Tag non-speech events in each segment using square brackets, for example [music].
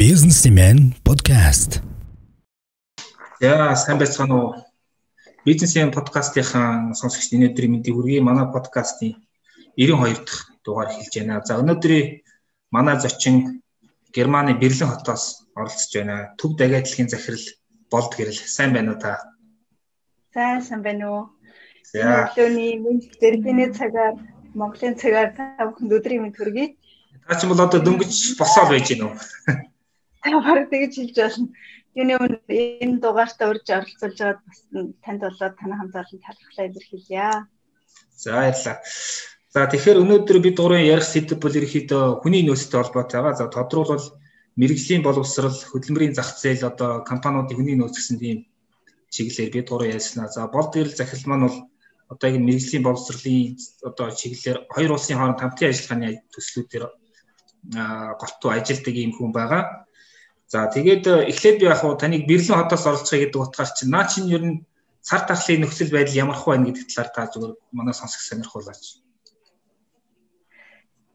Businessman podcast. Яа, сайн байцгаана уу? Бизнесмен подкастынхаа сонсогчдын өнөөдрийн мэндийг хүргэе. Манай подкастын 92 дахь дугаар эхэлж байна. За өнөөдрийн манай зочин Германы Берлин хотоос оролцож байна. Төв дагадлалын захирал болд гэрэл. Сайн байна уу та? Сайн сайн байна уу? За. Өглөөний мэнд дэргэний цагаар Монголын цагаар та бүхэнд өдрийн мэнд хүргэе. Та ч бол одоо дөнгөж босоод байж гинөө. Бараг тэгж хэлж байна. Юуны өмнө энэ дугаартаа урьж оролцуулж байгаад бас танд болоод танай хамгаалалтанд талархлаа илэрхийлье. За баярлалаа. За тэгэхээр өнөөдөр бид гурван ярих сэдв бол ерөөхдөө хүний нөөцтэй холбоотой байгаа. За тодруулбал мэрэгжлийн боловсрал, хөдөлмөрийн зах зээл одоо компаниудын хүний нөөц гэсэн тийм чиглэлээр бид гурван ярьснаа. За болд гэрэл захирал маань бол одоо энэ мэрэгжлийн боловсролын одоо чиглэлээр хоёр улсын хооронд хамтын ажиллагааны төслүүдээр голтуу ажилладаг юм хүн байгаа. За тэгээд э, эхлээд би яг хуу таныг Берлин хотоос оролцохыг гэдэг утгаар чинь наа чинь ер нь цар тахлын нөхцөл байдал ямар хөө байна гэдэг талаар та зүгээр манай сонсох сонирхуулаач.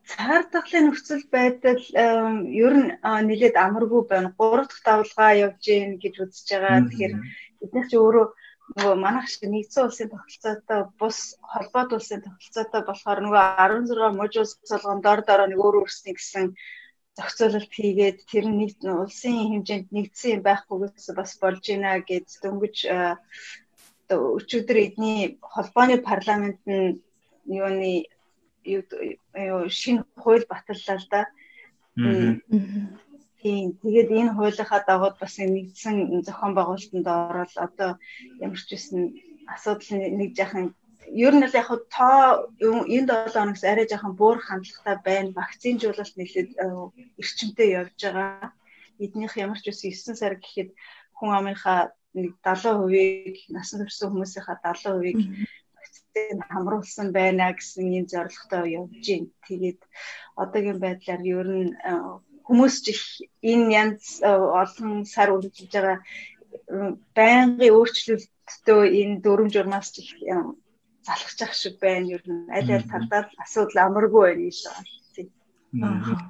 Цар тахлын нөхцөл байдал ер нь нэлээд амаргүй байна. Гурав дахь давлгаа явж гин гэж үзэж байгаа. Тэгэхээр бид нар ч өөрөө нөгөө манайх шиг нэгдсэн улсын тогтолцоотой бус холбоот улсын тогтолцоотой болохоор нөгөө 16 мужууд солгон дор дороо нэг өөр өөрсний гэсэн зохицуулалт хийгээд тэр нь нэг улсын хэмжээнд нэгдсэн юм байхгүйгээс бас болж байна гэд дөнгөж одоо өчигдөр эдний холбооны парламент нь юуны юу шинэ хууль баталлаа л да. Тийм тэгээд энэ хуулийнхаа дагуу бас нэгдсэн зохион байгуулалтанд ороод одоо ямар ч үсэн асуудал нэг жаахан ер нь л яг тоо энэ 7 хоногс арай жоохон буур хандлагатай байна. Вакцинжуулалт нэлээд э, эрчимтэй явж байгаа. Эднийх ямар ч үс 9 сар гэхэд хүн амынхаа нэг 70%-ийг насан турш хүмүүсийнхаа 70%-ийг вакцин хамруулсан байна гэсэн энэ зорилготой явж байна. Тэгээд одоогийн байдлаар ер нь э, хүмүүс ч их энэ янз э, олон сар үргэлжлэж байгаа байнгын өөрчлөлттэй энэ дүрм журмаас их залхаж ах шиг байна. Ер нь аль аль талдаа асуудал амаргүй байна гэж байна.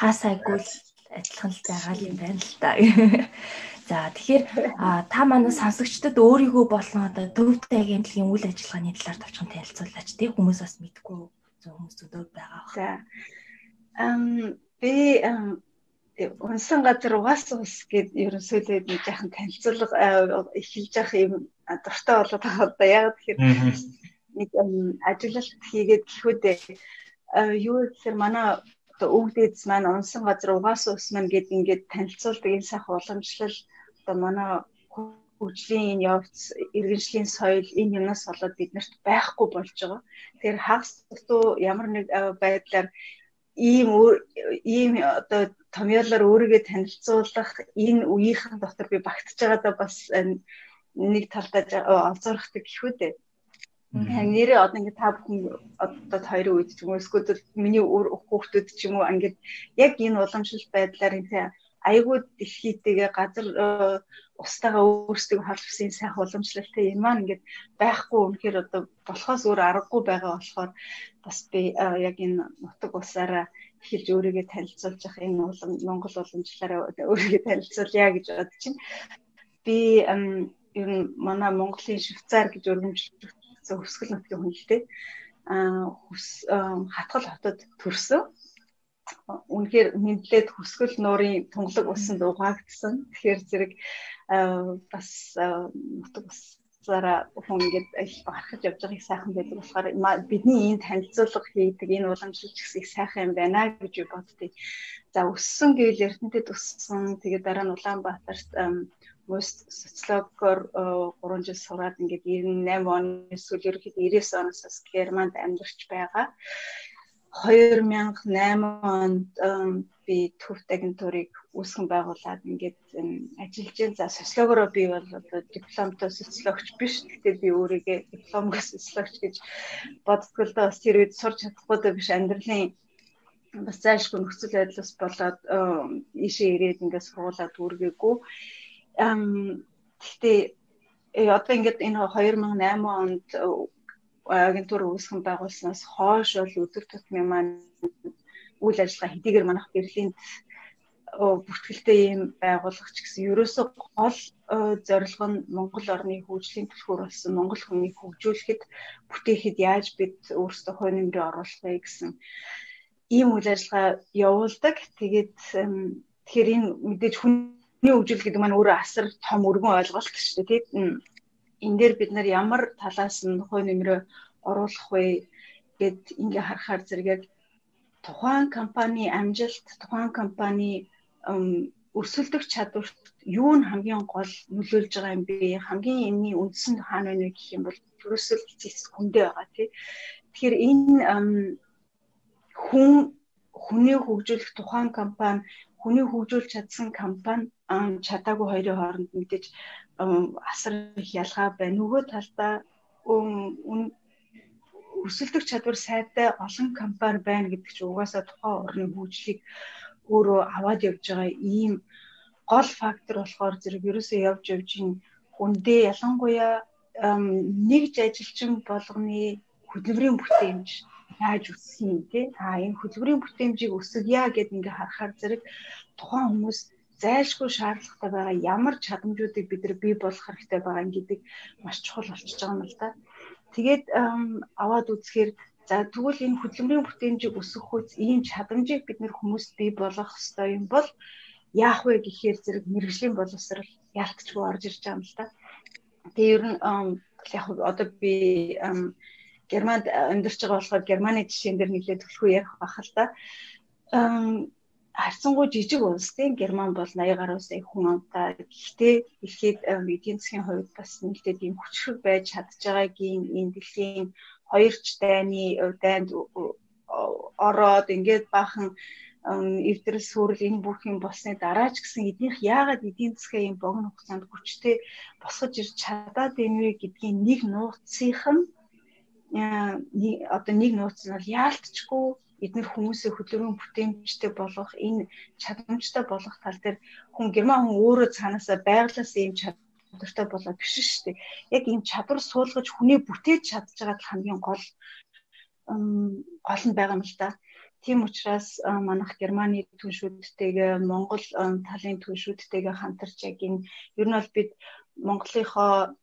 Хаасайгүй л адилхан л байгаа юм байна л та. [laughs] За тэгэхээр та манай сонсогчдод өөрийгөө болон одоо төвтэй агентлагийн үйл ажиллагааны талаар товчхон танилцуулаач тий хүмүүс бас мэдгүй зөв хүмүүс өдөө байгаа. За. Ам би унсан газар угаас ус гэд ерөнсөөлөө нэг яхан танилцуулга эхэлж явах юм дуртай болоод байгаа одоо яг тэгэхээр нэг ажиглалт хийгээд гэхүүдээ юу гэхээр манай одоо өвгдээдс маань унсан газар угаас ус маань гэд ингээд танилцуулдаг энэ сайхан уламжлал. Одоо манай хөгжлийн энэ явц иргэншлийн соёл энэ юмнаас болоод биднэрт байхгүй болж байгаа. Тэгэхээр хагас туу ямар нэг байдлаар ийм ийм одоо томьёолоор өөрийгөө танилцуулах энэ үеийнхэн дотор би багтж байгаадаа бас нэг талдаа олзуурхдаг гэхүү дээ. Нэрээ одоо ингээд та бүхэн одоо хоёрын үед ч юм уу эсвэл миний хүүхдүүд ч юм уу ингээд яг энэ уламжлалт байдлаар энэ айгүй дэлхийтэйгээ газар устайгаа өөрсдөө холбосон сайхан уламжлалтай юм аа ингээд байхгүй үнэхээр одоо болохоос өөр аргагүй байгаа болохоор бас би яг энэ нутаг усаараа эхэлж өөрийгөө танилцуулж явах энэ Монгол уламжлалаараа өөрийгөө танилцуулъя гэж бодож чинь би ер нь манай Монголын Швейцар гэж өргөмжлөгдсөн хөсгөл нутгийн хүн л дээ. Аа хатгал хотод төрсөн. Үнэхээр мэдлээд хөсгөл нуурын тунгалаг усанд угаагдсан. Тэгэхээр зэрэг бас нутаг ус зараа хүн ингээд гарахж явж байгааг сайхан байдаг болохоор бидний энэ танилцуулга хийдэг энэ уламжлалч гэсэн их сайхан юм байна гэж боддгийг. За өссөн гэвэл Эрдэнэтэд өссөн. Тэгээд дараа нь Улаанбаатарт most социологоор 3 жил сураад ингээд 98 оны эсвэл ерөөхдөө 99 оноос бас Германд амьдарч байгаа. 2008 онд би төвт агентурыг үүсгэн байгуулад ингээд ажиллаж байна. За социологоор би бол дипломтой социологч биш. Гэхдээ би өөрийгөө дипломгүй социологч гэж боддог л бас тэр үед сурч чадахгүй биш амьдралын бас зайлшгүй нөхцөл байдлаас болоод ийшээ ирээд ингээд сургуулаад үргээгүй Гэхдээ э, одоо ингээд энэ 2008 онд э, агентур үүсгэн байгуулснаас хойш бол өдөр тутмын маань үйл ажиллагаа хэдийгээр манайх Берлинд бүртгэлтэй ийм байгууллага ч гэсэн ерөөсөө гол зорилго нь Монгол орны хөгжлийн түлхүүр болсон Монгол хүнийг хөгжүүлэхэд бүтээхэд яаж бид өөрсдөө хой нэмрээ оруулах вэ гэсэн ийм үйл ажиллагаа явуулдаг. Тэгээд тэгэхээр энэ мэдээж хүний хөгжил гэдэг маань өөрөө асар том өргөн ойлголт шүү дээ. Тэгээд энэ дээр бид нар ямар талаас нь хой нэмрээ оруулах вэ гэд ингээ харахаар зэрэг тухайн компани амжилт, тухайн компани өрсөлдөх чадварт юу нь хамгийн гол нөлөөлж байгаа юм бэ? Хамгийн энэний үндсэн хаана байна вэ гэх юм бол ерөөсөө эцэс хүндээ байгаа тий. Тэгэхээр энэ хүн хүний хөгжүүлэх тухайн компани хүний хөгжүүлж чадсан компани чадаагүй хоёрын хооронд мэдээж асар их ялгаа байна. Нөгөө талдаа өрсөлдөх чадвар сайтай олон компани байна гэдэг чинь угаасаа тухайн орны хөгжлийг өөрөө аваад явж байгаа ийм гол фактор болохоор зэрэг ерөөсөө явж явж хүндээ ялангуяа нэгж ажилчин болгоны хөдөлмөрийн бүтээмж яаж өсөх юм те а энэ хөдөлмөрийн бүтээмжийг өсгөе гэд ингээ харахаар зэрэг тухайн хүмүүс зайлшгүй шаардлагатай байгаа ямар чадамжуудыг бид нар бий болгох хэрэгтэй байгаа гэдэг маш чухал болчихж байгаа юм л да. Тэгээд аваад үзэхээр за тэгвэл энэ хөдөлмөрийн бүтээмжийг өсгөх үз ийм чадамжийг бид нэр хүмүүст бий болгох ёстой юм бол яах вэ гэхээр зэрэг мэрэгжлийн боловсрал ялтчгүй орж ирж байгаа юм л да. Тэгээ ер нь яг одоо би Германд амьдарч байгаа болохоор Германы жишээн дээр нэлээд төлхөө ярих байх л да харцсангуй жижиг улс тийм Герман бол 80 гаруй сая хүн амтай. Гэхдээ дэлхийд эдийн засгийн хувьд бас нэлээд ийм хүчрэг байж чадж байгаагийн энэ дэлхийн хоёрч дайны дайнд ороод ингээд бахан эвдрэл сүрэл энэ бүх юм болсны дараа ч гэсэн эднийх яагаад эдийн засгийн юм богино хугацаанд хүчтэй босгож ирч чадаад байна вэ гэдгийг нэг нууцсынх нь одоо нэг нууц нь бол яалтчгүй эдгээр хүмүүсээ хөдөлгөөн бүтээмжтэй болгох энэ чадамжтай болгох тал дээр хүн герман хүн өөрөө цаанаасаа байглаас ийм чадвартай болоод биш шүү дээ. Яг ийм чадвар суулгаж хүнээ бүтээж чадж байгаа л хамгийн гол гол нь байгаа юм л да. Тийм учраас манайх Германы түншүүдтэйгээ Монгол талын түншүүдтэйгээ хамтарч яг энэ ер нь бол бид Монголынхоо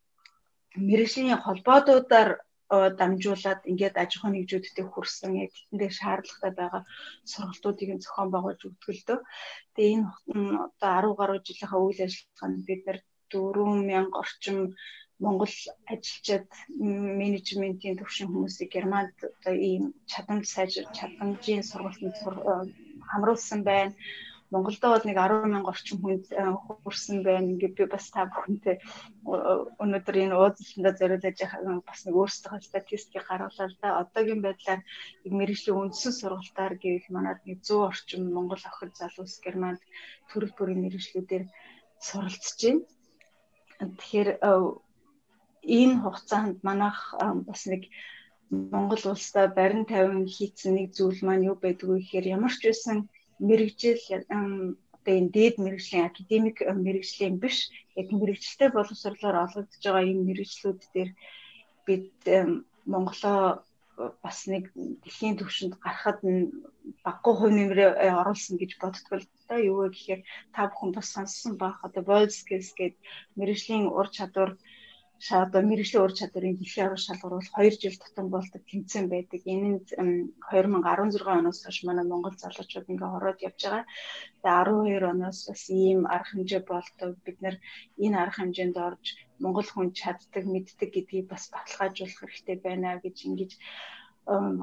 мэрэгжлийн холбоодуудаар дамжуулаад ингээд аж ахуйн нэгжүүдтэй хүрсэн яг тэндээ шаардлагатай байгаа сургалтуудыг зохион байгуулж өгдөг л дөө. Тэгээ энэ одоо 10 гаруй жилийнхаа үйл ажиллагаанд бид нар 4000 орчим Монгол ажилчид менежментийн төвшин хүмүүсийг Германд одоо ийм чадамж сайжир чадамжийн сургалтанд хамруулсан байна. Монголдо бол нэг 10 мянга орчим хүнд э, хүрсэн байна. Ингээд би бас та бүхэнтэй өнөөдөр энэ уулзалтанд зориулж яхаа бас нэг өөрсдөө статистикийг гаргалаа л да. Одоогийн байдлаар мэрэгжлийн үндсэн сургалтаар гэвэл манад нэг 100 орчим Монгол охид залуус Германд төрөл бүрийн мэрэгжлүүдээр суралцж байна. Тэгэхээр э, энэ хугацаанд манайх э, бас нэг Монгол улстай барин тавин хийцэн нэг зүйл маань юу байдгүй гэхээр ямар ч байсан мэрэгжил одоо энэ дээд мэрэгжлийн академик мэрэгжлийн биш яг мэрэгчлээ боловсрлоор олгогдож байгаа энэ мэрэгчлүүд дээр бид Монголоо бас нэг дэлхийн түвшинд гарахад баггүй хувь нэмрээ э, оруулсан гэж боддгоо л да юу вэ гэхээр та бүхэн бас сонссон байх. Одоо voice skills гэдэг мэрэгжлийн ур чадвар одоо мэрэгжлийн ур чадварын дэлхийн арга бол 2 жил тутам болдог тэмцээн байдаг. Энэ нь 2016 оноос хойш манай Монгол залуучууд ингээ ороод явж байгаа. Тэгээ 12 оноос бас ийм арга хэмжээ болдог. Бид нэр энэ арга хэмжээнд орж Монгол хүн чаддаг, мэддэг гэдгийг бас баталгаажуулах хэрэгтэй байна гэж ингэж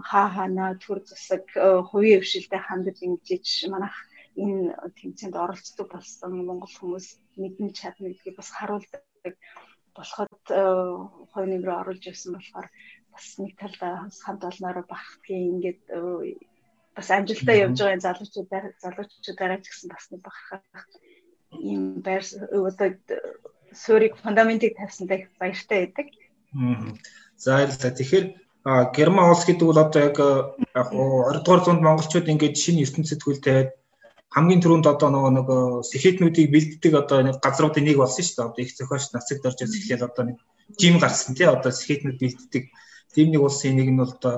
хаа хаана төр засаг хувийн хвшилтэд хандаж ингэж манайх энэ тэмцээнд оролцдог болсон Монгол хүмүүс мэдэн чадна гэдгийг бас харуулдаг болоход хой нэмрээ оруулж ирсэн болохоор бас нэг талдаа хамт олноороо бахардгийн ингээд бас амжилтаа явж байгаа залуучуудаар залуучуудаараа ч гэсэн бас нэг бахархах ийм байр одоо суурийг фундаментыг тавьсантай баяртай байдаг. За баярлалаа. Тэгэхээр Герман улс гэдэг бол одоо яг яг 20 дугаар зуунд монголчууд ингээд шинэ ертөнцид хөл тавиад хамгийн түрүүнд одоо нөгөө нөгөө сэхэтнүүдийг бэлддэг одоо нэг газруудын нэг болсон шүү дээ. Одоо их зохиолч нацагт орж эхлээл одоо нэг жим гарсан тий одоо сэхэтнүүд бэлддэг тийм нэг улсын нэг нь бол одоо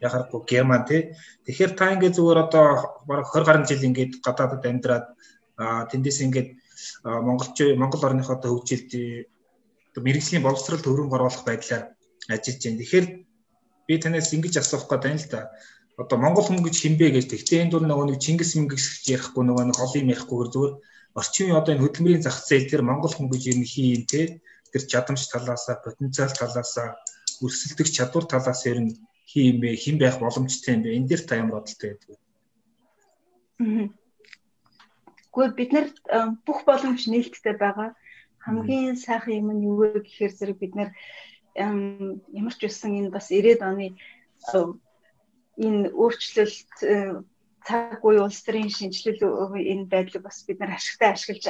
яхахгүй Герман тий. Тэгэхээр та ингээд зүгээр одоо бараг 20 гаруй жил ингээд гадаадд амьдраад тэндээс ингээд Монголч Монгол орныхоо одоо хөгжилд мэрэгжлийн боловсрал төврөнгө оруулах байдлаар ажиллаж байна. Тэгэхээр би танаас ингэж асуух гэдэг юм л да. Одоо Монгол хүн гэж хинбэ гэж тэгтээ энэ дур нөгөө нэг Чингис Мингис гэж ярихгүй нөгөө нэг холын ярихгүй зүгээр. Орчин үеийн одоо энэ хөдөлмөрийн зах зээл дээр Монгол хүн гэж юм хийн те. Тэр чадамж талаасаа потенциал талаасаа өрсөлдөх чадвар талаас ер нь хин бэ? Хэн байх боломжтой юм бэ? Энэ дээр та ямар бодолтой байдаг Гэхдээ бид нар бүх боломж нээлттэй байгаа. Хамгийн сайхан юм нь юу вэ гэхээр зэрэг бид нар ямар ч үсэн энэ бас 90-ад оны энэ өөрчлөлт цаг үе улс төрийн шинжилэл энэ байдлыг бас бид нар ашигтай ашиглаж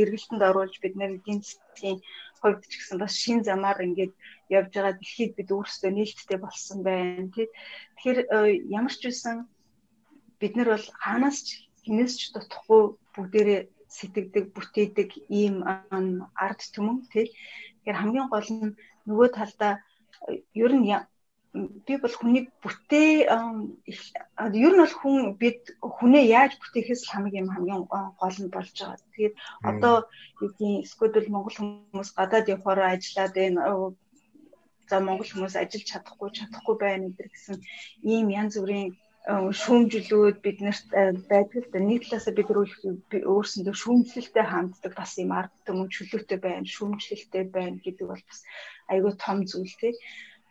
эргэлтэнд оруулж бид нар эдийн засгийн хувьд ч гэсэн бас шин замаар ингээд явж байгаа дэлхийг бид өөрсдөө нээлттэй болсон байна тий. Тэгэхээр ямар ч үсэн бид нар бол хаанаас ч хинээс ч дутхгүй бүгдээрээ сэтгэдэг, бүтээдэг ийм ард түмэн тий. Тэгэхээр хамгийн гол нь нөгөө талдаа ер нь би бол хүнийг бүтээ ер нь бол хүн бид хүнээ яаж бүтээхээс хамгийн юм хамгийн гол нь болж байгаа. Тэгээд одоо юу гэдгийг эсвэл Монгол хүмүүс гадаад явахаар ажиллаад байна за Монгол хүмүүс ажиллаж чадахгүй чадахгүй байна гэдэг гэсэн ийм янз бүрийн шүүмжлүүд биднэрт байдаг л да. Нэг талаасаа бид өөрсөндөө шүүмжлэлтэй ханддаг бас юм ард түмэн чөлөөтэй байна шүүмжлэлтэй байна гэдэг бол бас айгүй том зүйл тий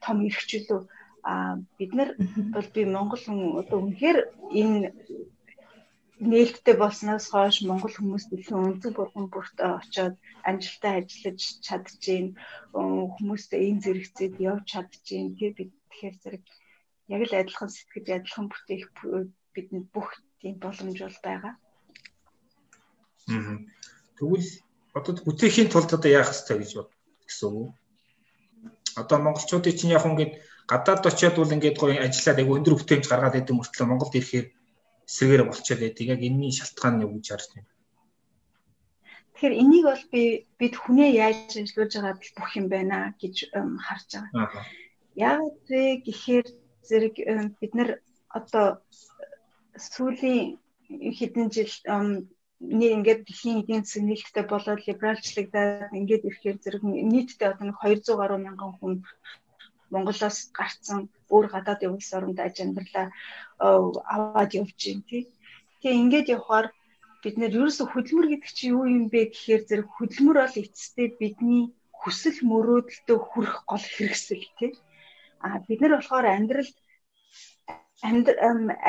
том эрхчлөө а бид нар бол би монгол хүн одоо үнэхээр энэ нээлттэй болсноос хойш монгол хүмүүс дэлхийн өнцөг бурган бүрт очоод амжилттай ажиллаж чадчихээн хүмүүстэй энэ зэрэгцээд явж чадчихээн тий бид тэгэхээр зэрэг яг л адилхан сэтгэж адилхан бүтээх бидэнд бүх тийм боломж бол байгаа. Аа. Тэгвэл одоо бүтээхийн тулд одоо яах ёстой гэж бод гэсэн үг. Одоо монголчуудын чинь яг ингээд гадаад очиод бол ингээд гоё ажиллаад айгу өндөр бүтээмж гаргаад идэв мөртлөө Монголд ирэхээр эсрэгээр болчиход байдаг. Яг энэний шалтгаан нь юу гэж харж байна? Тэгэхээр энийг бол би бид хүнээ яаж ажиллаж байгаад бүх юм байна гэж харж байгаа. Яг вэ гэхээр зэрэг бид нар одоо сүүлийн хэдэн жил нэг ингээд дэлхийн эдийн засаг нээлттэй болоод либералчлагдаад ингээд ирэхээр зэрэг нийтдээ одоо нэг 200 гаруй мянган хүн Монголоос гарцсан өөр гадаадын улс оронд аж амьдралаа аваад явж байна тий. Тэгээ ингээд явхаар бид нэр ерөөсө хөдөлмөр гэдэг чинь юу юм бэ гэхээр зэрэг хөдөлмөр бол эцэстээ бидний хүсэл мөрөөдөлтөд хүрэх гол хэрэгсэл тий А бид нар болохоор амьдралд амьд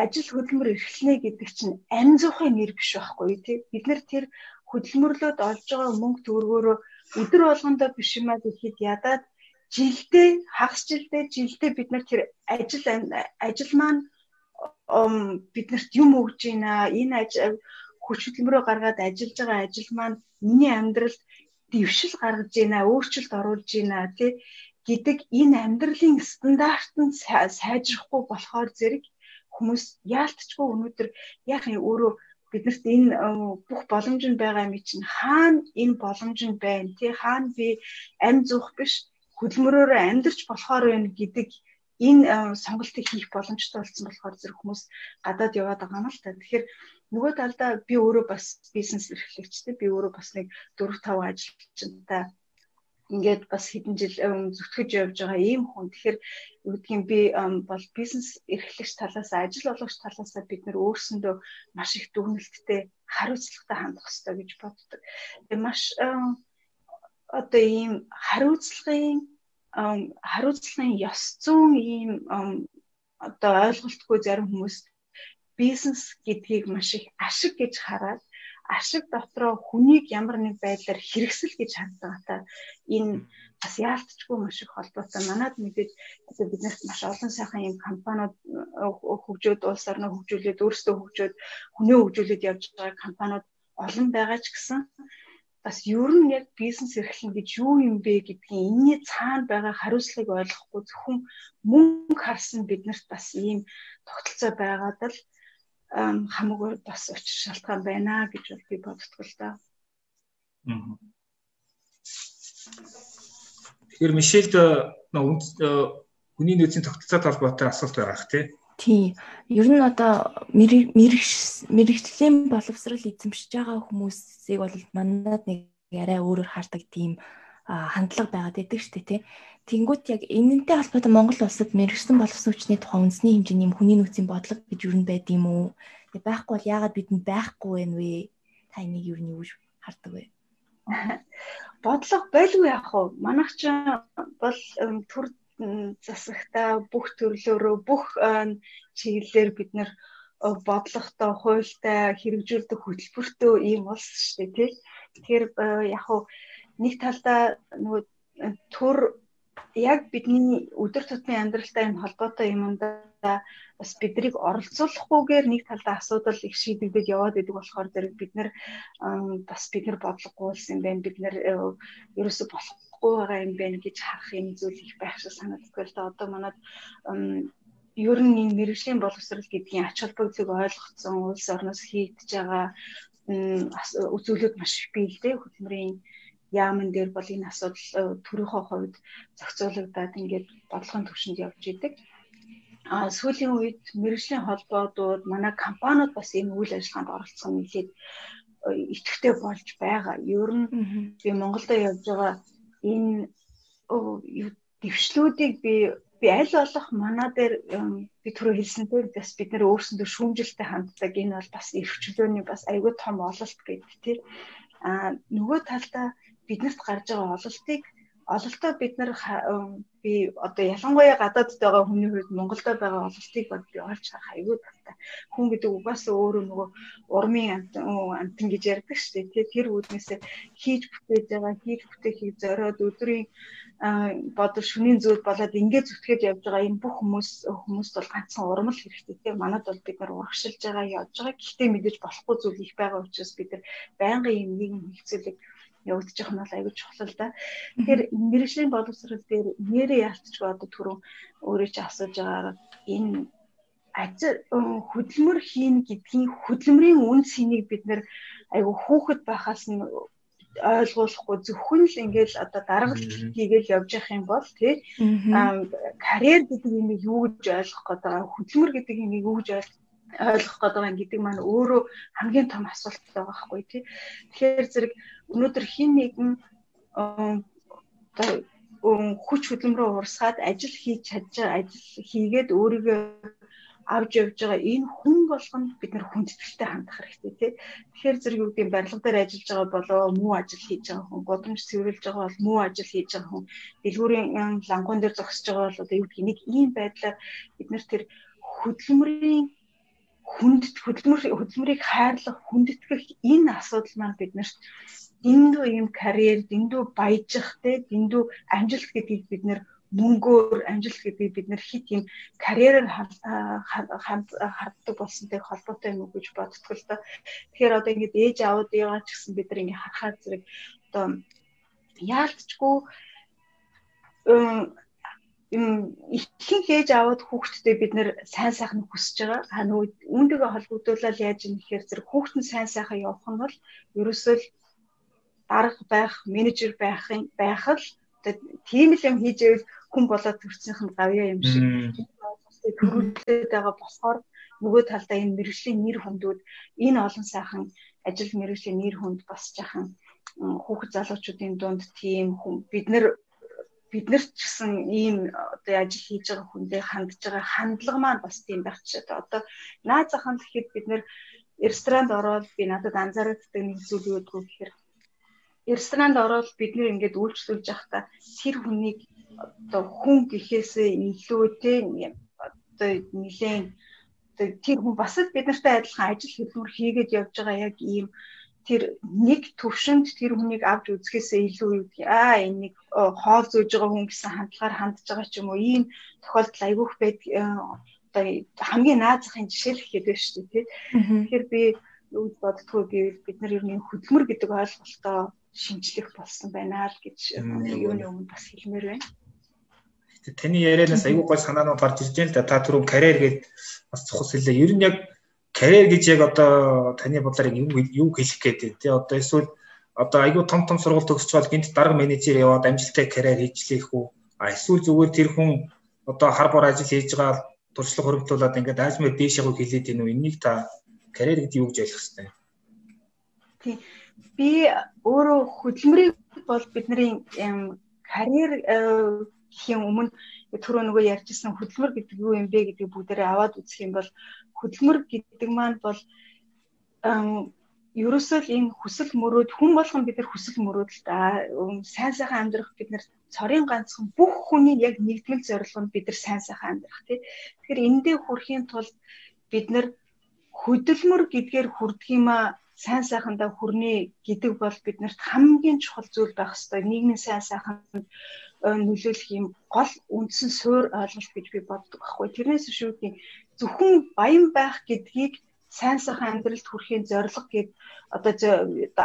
ажил хөдөлмөр эрхлэнэ гэдэг чинь амь зуухын нэр биш байхгүй тий. Бид нар тэр хөдөлмөрлөд олж байгаа мөнгө төгрөгөөрөө өдөр болгондоо биш юм аа гэхэд ядаад жилдээ хагас жилдээ жилдээ бид нар тэр ажил ажил маань биднэрт юм өгж байна энэ ажил хүч хөдөлмөрөө гаргаад ажиллаж байгаа ажил маань миний амьдралд дэвшил гаргаж байна өөрчлөлт оруулж байна тий гэдэг энэ амьдралын стандарт нь сайжрахгүй болохоор зэрэг хүмүүс яалтчгүй өнөөдөр яг өөрөө биднэрт энэ бүх боломж нь байгаа юм чинь хаана энэ боломж нь байна тий хаана би амь зуух биш хөдөлмөрөөрөө амьдарч болохоор байна гэдэг энэ сонголтыг хийх боломжтой болсон болохоор зэрэг хүмүүс гадаад яваад байгаа юм л та. Тэгэхээр нөгөө талдаа би өөрөө бас бизнес эрхлэгчтэй би өөрөө бас нэг 4 5 ажилчтай ингээд бас хэдэн жил зүтгэж явж байгаа ийм хүн. Тэгэхээр юу гэдгийг би бол бизнес эрхлэгч талаас ажил олгогч талаас бид нөр өөрсөндөө маш их дүгнэлттэй хариуцлагатай хандах хэрэгтэй гэж боддог. Тэгээ маш одоо ийм хариуцлагын хариуцлагын ёс зүйн ийм одоо ойлголтгүй зарим хүмүүс бизнес гэдгийг маш их ашиг гэж хараад ашиг дотроо хүнийг ямар нэг байдлаар хэрэгсэл гэж хандлагатай энэ бас яалтчгүй маш их холбоотой. Манад мэдээж биднээс маш олон сайхан юм компаниуд хөгжөөд улс орноо хөгжүүлээд өөрсдөө хөгжөөд хүнээ хөгжүүлээд явж байгаа компаниуд олон байгаа ч гэсэн бас ер нь яг бизнес эрхлэн гэж юу юм бэ гэдгийг энэний цаана байгаа хариуцлагыг ойлгохгүй зөвхөн мөнгө харсан биднэрт бас ийм тогтолцоо байгаад л хамаагүй бас учир шалтгаан байна гэж би боддог л да. Тэгэхээр Мишельд хүний нөөцийн тогтолцоо холбоотой асуулт байгаа х тий. Тийм. Ер нь одоо мэрэгжлийн боловсрал эзэмшиж байгаа хүмүүсийг бол манад нэг арай өөрөөр хардаг тийм хандлага байгаад байдаг шүү дээ тий. Тэнгүүт яг энэнтэй холбоотой Монгол улсад мэрэгсэн боловсон хүчний тухай үндэсний хэмжээний хүний нөөцийн бодлого гэж юу н байд юм уу? Тэг байхгүй бол яагаад бидэнд байхгүй вэ нвэ? Та энийг юу нь юу хардаг вэ? [laughs] Бодлого байлгүй яах вэ? Манайх ч бол төр засагта бүх төрлөөрөө бүх чиглэлээр бид нэр бодлоготой, хуультай хэрэгжүүлдэг хөтөлбөртөө ийм улс шүү дээ тий. Тэгэхээр яг нэг талдаа нөгөө төр яг бидний өдөр тутмын амьдралтай энэ холбоотой юмдаа бас бидрийг оролцуулахгүйгээр нэг талдаа асуудал их шийдэгдэж яваад идэг болохоор зэрэг бид нэр бас бид нар бодлогогүй юм байна. Бид нэр ерөөсө болох болохгүй байгаа юм байна гэж харах юм зүйл их байх шиг санагддаг л да. Одоо манад ер нь энэ мэрэгжлийн боловсрал гэдгийн ач холбогдлыг ойлгоцсон улс орноос хийгдэж байгаа үзүүлэлт маш их бий л дээ. Хөтөлмөрийн яамн дээр бол энэ асуудал төрийнхөө хувьд зохицуулагдаад ингээд бодлогын төвшөнд явж идэг. А сүүлийн үед мэрэгжлийн холбоодууд манай компаниуд бас энэ үйл ажиллагаанд оролцсон нэлээд идэвхтэй болж байгаа. Ер нь би Монголд явж байгаа энэ дэвшлүүдийг би би аль болох манаа дээр би түрүү хэлсэнтэй бас бид нэр өөрсөндөө шүүмжилтэй ханддаг энэ бол бас эрхчлөөний бас айгүй том ололт гэдэг тийм а нөгөө талдаа биднэрт гарч байгаа ололтыг ололтоо бид нар би одоо ялангуяа гадаадд байгаа хүний хувьд Монголд байгаа ололтыг бод би олж харах аюул талтай. Хүн гэдэг угаасаа өөрөө нөгөө урмын амтан гэж ярьдаг шүү дээ. Тэр үүднээсээ хийж бүтээж байгаа, хийж бүтээхийг зориод өдрийн бодол шүнийн зүйл болоод ингээд зүтгэж явж байгаа энэ бүх хүмүүс хүмүүст бол ганцхан урам л хэрэгтэй тийм манад бол бид нар урагшилж байгаа явж байгаа гэхдээ мэдээж болохгүй зүйл их байгаа учраас бид нар байнгын юм нийгэм хилцүүлэг явагдчих нь бол аягүй чухал да. Тэгэхээр мэрэгжлийн боловсрал дээр нэрээ ялцчихгүй одоо түрүү өөрөө ч асууж байгаагаар энэ ажил хөдөлмөр хийн гэдгийн хөдөлмөрийн үн цэнийг бид нэр айгүй хүүхэд байхаас нь ойлгуулахгүй зөвхөн л ингээл одоо даргалт хийгээл явж явах юм бол тий карьер гэдэг юм юу гэж ойлгох гэдэг хөдөлмөр гэдэг юм юу гэж ойлгох гэдэг юм гэдэг маань өөрөө хамгийн том асуулт байгаа байхгүй тий. Тэгэхээр зэрэг өнөөдөр хин нэгэн хүч хөдөлмөрөөр урсгаад ажил хийж чадж байгаа ажил хийгээд өөрийгөө авч явж байгаа энэ хүн болгонд бид нар хүндэтгэлтэй хандах хэрэгтэй тий. Тэгэхээр зэрэг юу гэдэг барилга дээр ажиллаж байгаа болоо муу ажил хийж байгаа хүн, годомж цэвэрлж байгаа бол муу ажил хийж байгаа хүн, дэлгүүрийн лангуун дээр зогсож байгаа бол одоо юу гэдэг нэг ийм байдлаар бид нар тэр хөдөлмөрийн хүнд хөдөлмөр хөдөлмөрийг хайрлах, хүндэтгэх энэ асуудал маань биднэрт дэндүү ийм карьер, дэндүү баяжих те дэндүү амжилт гэдгийг бид нэр мөнгөөр амжилт гэдгийг бид нэр хит ийм карьерээр харддаг болсонтэй холбоотой юм уу гэж боддог л доо. Тэгэхээр одоо ингэж ээж аавдыгаа ч гэсэн бид нар ингэ харахаар зэрэг одоо яалтчгүй ихэнх ээж аваад хүүхдтэй бид нэр сайн сайхан хүсэж байгаа. А нөгөө үүнтэйгээ холбогдуулаад яаж юм гэхээр зэрэг хүүхд нь сайн сайхан явах нь бол ерөөсөө дарга байх, менежер байхын байх л тийм л юм хийж ивэл хүн болоод төрснийх нь гавьяа юм шиг. Төрүүлээд байгаа болохоор нөгөө талдаа энэ мэрэгжлийн нэр хүндүүд энэ олон сайхан ажил мэрэгжлийн нэр хүнд бас жахан хүүхэд залуучуудын дунд тийм хүн бид нар бид нар ч гэсэн ийм одоо ажил хийж байгаа хүндээ хандж байгаа хандлага маань бас тийм байх ч одоо наад захын гэхэд бид нэр ресторанд ороод би надад анзаардаг нэг зүйл гэдгүү гэхээр ресторанд ороод бид нэр ингээд үйлчлүүлж байхдаа тэр хүнийг одоо хүн гэхээсээ илүү те одоо нилээн тэр хүн бас л бид нартай адилхан ажил хөдөлмөр хийгээд явж байгаа яг ийм тэр нэг төвшөнд тэр хүнийг авч үзэхээсээ илүү юу гэх аа энэ нэг хоол зөөж байгаа хүн гэсэн хандлагаар хандж байгаа ч юм уу ийм тохиолдол айгүйх байд одоо хамгийн наазахын жишээ л ихэд байна шүү дээ тэгэхээр би гэж боддгоо гэвэл бид нар ер нь хөдөлмөр гэдэг ойлголтоо шинжлэх болсон байна л гэж юуны өмнө бас хэлмээр байна. Таны ярианаас айгүй гой санаанууд гарч ирж байна л да. Та түрүү карьер гээд бас цухас хэлээ. Ер нь яг карьер гэж яг одоо таны бодлоор юу юу хэлэх гээд тий одоо эсвэл одоо айгүй том том сургууль төгсч бол гинт дарга менежер яваад амжилттай карьер хийжлэх үү а эсвэл зүгээр тэр хүн одоо хар бор ажил хийж байгаа туршлага хөрөгдүүлээд ингээд аажмаар дээш явах хилээд гинүү энийг та карьер гэдэг юу гэж ойлгох хэвтэй. Тийм. Би өөрөө хөдөлмөрийг бол бидний карьер гэх юм өмнө түрүү нөгөө ярьжсэн хөдөлмөр гэдэг юу юм бэ гэдгийг бүгдээрээ аваад үзэх юм бол хөдөлмөр гэдэг маань бол ерөөсөө л энэ хүсэл мөрөөд хүн болгон бид нар хүсэл мөрөөд л да. Сайн сайхан амьдрах бид нар цорын ганцхан бүх хүний яг нэгдмэл зорилго нь бид нар сайн сайхан амьдрах тий. Тэгэхээр эндээ хүрэхийн тулд бид нар хөдөлмөр гэдгээр хүрдэг юм а сайн сайхандаа хүрнэ гэдэг бол биднэрт хамгийн чухал зүйл байх ёстой. Нийгмийн сайн сайханд нөлөөлөх юм гол үндсэн суур ойлголт гэж би боддог байхгүй. Тэрнээс шүү дээ зөвхөн баян байх гэдгийг сайн сайхан амьдралд хүрэхийн зорилго гэд одоо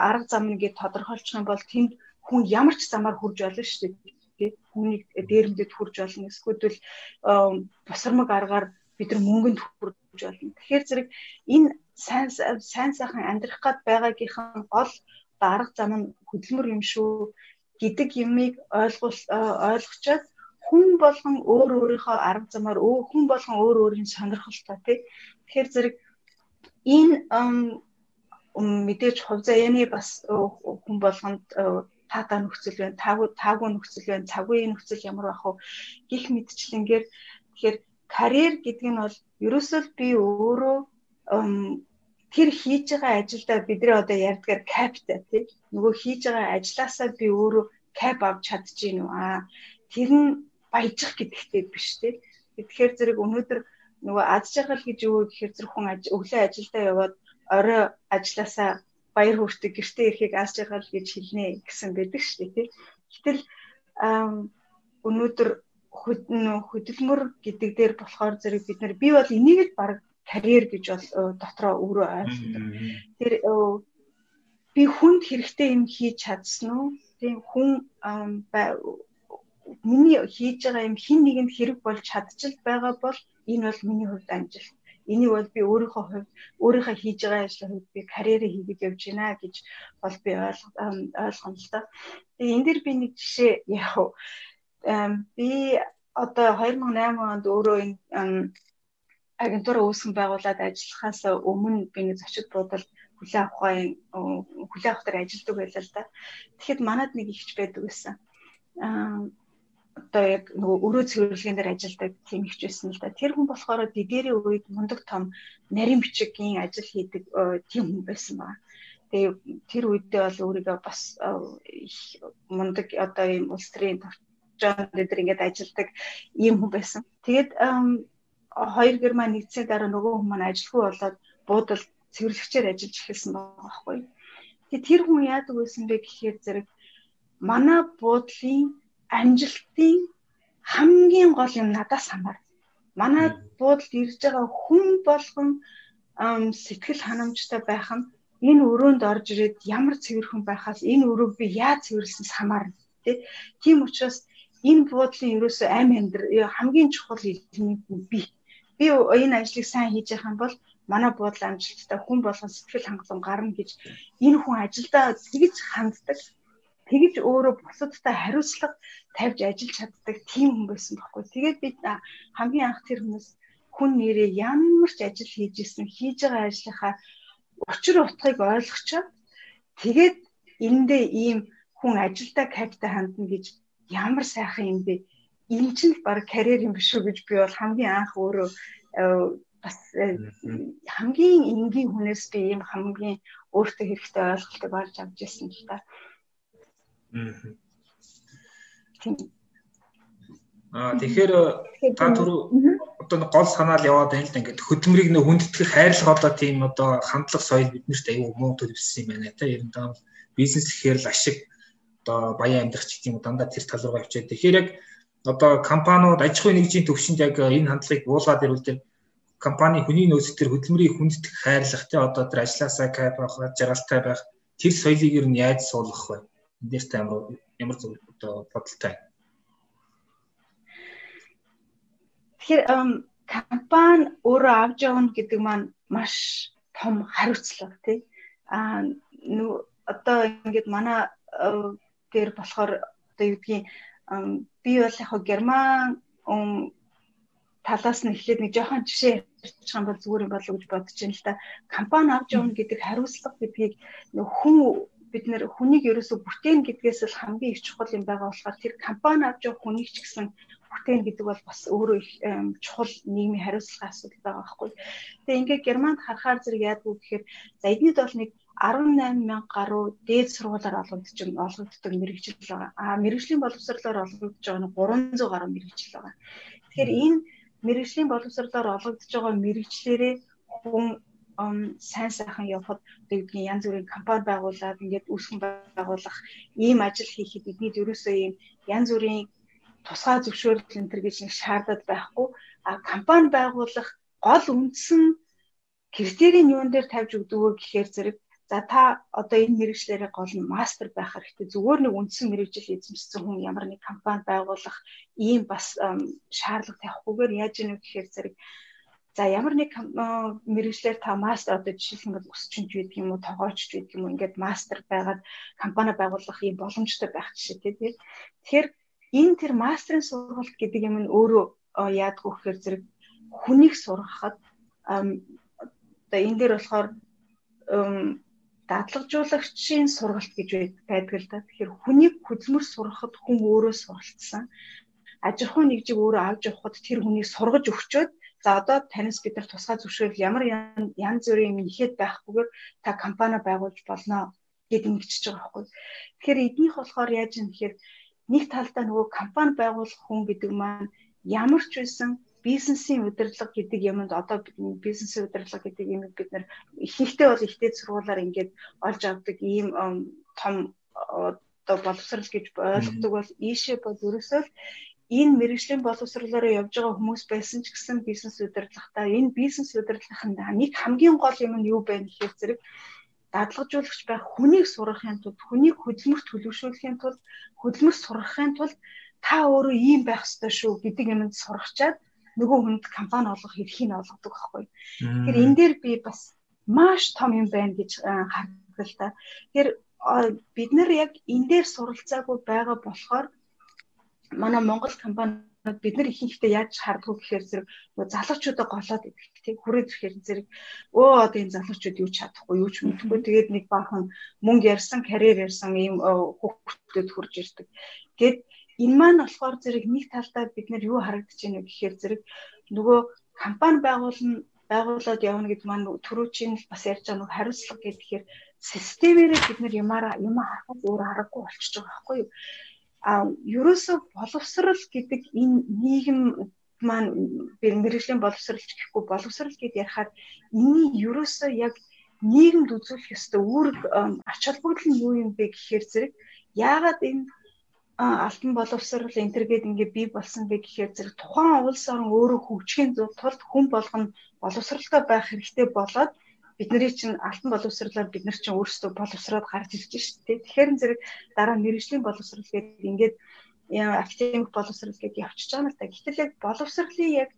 арга зам нэгээ тодорхойлчих юм бол тэнд хүн ямар ч замаар хүрж болно шүү дээ. Хүнийг дээрэмдэд хүрж болно эсвэл бусармаг аргаар бид нар мөнгөнд хүрж болно. Тэгэхээр зэрэг энэ сайн сайн сайхан амьдрах гад байгаагийнхан гол арга зам нь хөдөлмөр юм шүү гэдэг юмыг ойлгуул ойлгочоод хүн болгон өөр өөрийнхөө арга замаар хүн болгон өөр өөрийн сонирхолтой тий. Тэгэхээр зэрэг энэ мэдээж хувь заяаны бас хүн болгонд таатаа нөхцөл байна, таагүй таагүй нөхцөл байна, цаггүй нөхцөл ямар байх вэ гих мэдчлэнгээр тэгэхээр карьер гэдэг нь бол ерөөсөө би өөрөө тэр хийж байгаа ажилдаа бидний одоо ярьдгаар каптай тий. Нөгөө хийж байгаа ажилласаа би өөрөө кап авч чадчихэв аа тэр нь баяжих гэдэгтэй биш тий. Тэгэхээр зэрэг өнөөдөр нөгөө аз жаргал гэж юу гэхээр зэрэг хүн өглөө ажилдаа яваад орой ажилласаа баяр хүртэг гэртээ ирэхийг аз жаргал гэж хэлнэ гэсэн байдаг шүү дээ тий. Гэтэл өнөөдөр хөдөлмөр гэдэг дээр болохоор зэрэг бид нар би бол энийг л баг карьер гэж бол дотроо өөрөө ойлгодог. Тэр би хүнд хэрэгтэй юм хийж чадсан уу? Тийм хүн миний хийж байгаа юм хин нэгэнд хэрэг болж чадчихл байгаа бол энэ бол миний хувьд амжилт. Энийг бол би өөрийнхөө хувьд өөрийнхөө хийж байгаа ажлын хувьд би карьерээ хийгээд явж байна гэж бол би ойлгоно л да. Тэгээ энэ дэр би нэг жишээ яг би одоо 2008 онд өөрөө энэ агентур үүсгэн байгуулад ажиллахаас өмнө би нэг зочид буудал хүлээ авахын хүлээ авах дээр ажилладаг байлаа л да. Тэгэхэд манад нэг ихч байдаг байсан. Аа одоо яг нөгөө өрөө цэвэрлэгийн дээр ажилладаг тийм ихч байсан л да. Тэр хүн болохоор дидэрийн үед мундаг том нарийн бичгийн ажил хийдэг тийм хүн байсан байна. Тэгээ тэр үедээ бол өөрийгөө бас мундаг одоо ийм улс төрийн Жон дээр ингээд ажилдаг ийм хүн байсан. Тэгээд хоёр герман нэгдсэний дараа нөгөө хүн маань ажилгүй болоод буудал цэвэрлэгчээр ажиллаж эхэлсэн байгаа байхгүй. Тэгээд тэр хүн яадаг байсан бэ гэхээр зэрэг манай буудлын амжилтын хамгийн гол юм надаас хамаар. Манай буудалд ирж байгаа хүн болгон сэтгэл ханамжтай байх нь энэ өрөөнд орж ирээд ямар цэвэрхэн байхаас энэ өрөөг би яаж цэвэрлснээс хамаарна тий. Тийм учраас энэ буудлын ерөөсөө амь амьдрал хамгийн чухал элемент нь би. Би энэ ажлыг сайн хийж явах юм бол манай буудлын амжилттай хүн болгон сэтгэл хангалуун гарна гэж энэ хүн ажилдаа тэгж ханддаг. Тэгж өөрөө бусадтай хариуцлага тавьж ажиллаж чаддаг тийм хүн байсан байхгүй. Тэгээд би хамгийн анх тэр хүмүүс хүн нэрээ ямар ч ажил хийж исэн хийж байгаа ажлынхаа учир утгыг ойлгочоод тэгээд эндээ ийм хүн ажилдаа капитал хандна гэж ямар сайхан юм бэ? Энэ чинь баг карьер юм биш үү гэж би бол хамгийн анх өөрөө э, бас э, хамгийн энгийн хүнээс би ийм хамгийн өөртөө хэрэгтэй ойлголтыг олж авч ирсэн л та. Аа тэгэхээр э, та түр одоо гол санаал яваад байна л да. Ингээд хөдөлмөрийг нөх хүндэтгэх хайрлах одоо тийм одоо хандлага соёл биднэрт аюу муу төлөвсөн юм байна та ер нь таа бизнес гэхээр л ашиг одоо баян амьдрах ч гэдэг юм дандаа тэр тал руугаа явчихад. Тэгэхээр яг одоо компаниуд аж ахуйн нэгжийн төвшөнд яг энэ хандлагыг буулгаад ирвэл тэр компани хүний нөөц төр хөдөлмөрийг хүндэтгэх хайрлах тий одоо тэр ажилласаа кайф авах, жаргалтай байх тэр соёлыг ер нь яаж суулгах вэ? Энд дээр та ямар ямар зөв одоо бодолтой. Тэгэхээр компани өөрөө авч явна гэдэг маань маш том хариуцлага тий. Аа одоо ингээд манай дээр болохоор одоо юу гэдгийг би бол яг герман талаас нь эхлээд нэг жоохон жишээ ярьчих юм бол зүгээр юм болов уу гэж бодож байна л да. Компани авч явна гэдэг хариуцлага гэдгийг хүн бид нэр хүнийг ерөөсө бүтээн гэдгээс л хамгийн их чухал юм байгаа болохоор тэр компани авч явах хүнийг ч гэсэн бүтээн гэдэг бол бас өөрөө их чухал нийгмийн хариуцлагын асуудал байгаа байхгүй. Тэгээ ингээд Германд харахаар зэрэг яадгүй гэхээр за эднийд бол нэг 18 мянга гаруй дээд сургуулаар олгогдож олгогддог мэрэгжил байгаа. А мэрэгжлийн боловсролоор олгогдож байгаа нь 300 гаруй мэрэгжил байгаа. Тэгэхээр энэ мэрэгжлийн боловсролоор олгогдож байгаа мэрэгчлэрээ хүн сайн сайхан явхад тэгдгийн янз бүрийн компани байгуулад ингээд үүсгэн байгуулах ийм ажил хийхэд биднийд ерөөсөө ийм янз бүрийн тусгай зөвшөөрөл энэ төр гэж нэг шаардаад байхгүй а компани байгуулах гол үндсэн критерийн юун дээр тавьж өгдөг вэ гэхээр зэрэг за та одоо энэ мэрэгчлэрээ гол нь мастер байх хэрэгтэй зүгээр нэг үндсэн мэрэгжил эзэмшсэн хүн ямар нэг компани байгуулах ийм бас шаардлага тавихгүйгээр яаж ийнө гэхээр зэрэг За ямар нэг мэрэгчлэр та мастер одоо бол өсчөнч байдаг юм уу, тогоочч байдаг юм уу, ингээд мастер байгаад компани байгуулах юм боломжтой байх жишээ тийм. Тэгэхээр энэ тэр мастерын сургалт гэдэг юм нь өөрөө яадгүй гэхээр зэрэг хүнийг сургахад одоо энэ дээр болохоор дадлагжуулагчийн сургалт гэж байдаг л да. Тэгэхээр хүнийг хөдөлмөр сургахад хүн өөрөө суралцсан. Аж ахуйн нэгжийг өөрөө авч явахад тэр хүнийг сургаж өгчөөд За одоо танаас бид нар тусгай зөвшөөрөл ямар янз бүрийн юм ихэд байхгүйгээр та компани байгуулж болно гэд ингэчихэж байгаа байхгүй. Тэгэхээр эднийх болохоор яаж юм гэхээр нэг талдаа нөгөө компани байгуулах хүн гэдэг маань ямар ч байсан бизнесийн удирдлага гэдэг юмд одоо бизнесийн удирдлага гэдэг юм бид нар ихэнхдээ бол ихтэй сургуулаар ингээд олж авдаг ийм том одоо боловсрал гэж ойлгодог бол ийшээ бол ерөөсөө энэ мэрэгжлийн боловсролоор явж байгаа хүмүүс байсан ч гэсэн бизнес удирдлагатаа энэ бизнес удирдлагын нэг хамгийн гол юм нь юу байна гэхээр зэрэг дадлагжуулагч байх хүнийг сургахын тулд хүнийг хөдөлмөрт төлөвшүүлэхийн тулд хөдөлмөр сургахын тулд та өөрөө ийм байх ёстой шүү гэдэг юмд сургачаад нөгөө хүнд компани олгох эрхийг олгодог байхгүй. Тэгэхээр энэ дээр би бас маш том юм байна гэж хардаг л та. Тэгэхээр бид нар яг энэ дээр суралцаагүй байгаа болохоор манай Монгол компаниуд бид нар ихэнхдээ яаж харддаг гэхээр зэрэг залуучуудаа голоод идэх тийм хүрээд ирэхээр зэрэг өө одоо энэ залуучууд юу ч чадахгүй юу ч мэдхгүй тэгээд нэг баахан мөнгө ярьсан карьер ярьсан ийм хүүхдүүд хурж ирдэг. Гэт энэ маань болохоор зэрэг нэг талдаа бид нар юу харагдаж байна гэхээр зэрэг нөгөө компани байгуулна байгуулад явна гэдэг маань түрүүчийн бас ярьж байгаа нэг хариуцлага гэхээр системээрээ бид нар ямаараа юм харахад өөр аргагүй болчихж байгаа байхгүй юу? А ерөөсө боловсрал гэдэг энэ нийгэм маань мэрэгжлийн боловсралч гэхгүй боловсрал гэд ярихаар энэний ерөөсө яг нийгэмд үзүүлэх ёстой үүрэг ач холбогдол нь юу юм бэ гэхээр зэрэг яагаад энэ алтан боловсрал энтергээд ингээ бий болсон бэ гэхээр зэрэг тухайн улс орн өөрөө хөгжихийн тулд хүн болгоно боловсралтай байх хэрэгтэй болоод бидний чинь алтан боловсрлоор бид нар чинь өөрсдөө боловсроод гарч ирж шүү дээ. Тэгэхээр зэрэг дараа мэрэгжлийн боловсрал гэдэг ингээд академик боловсрал гэдэг явчихж байгаа юм л та. Гэтэл яг боловсролын яг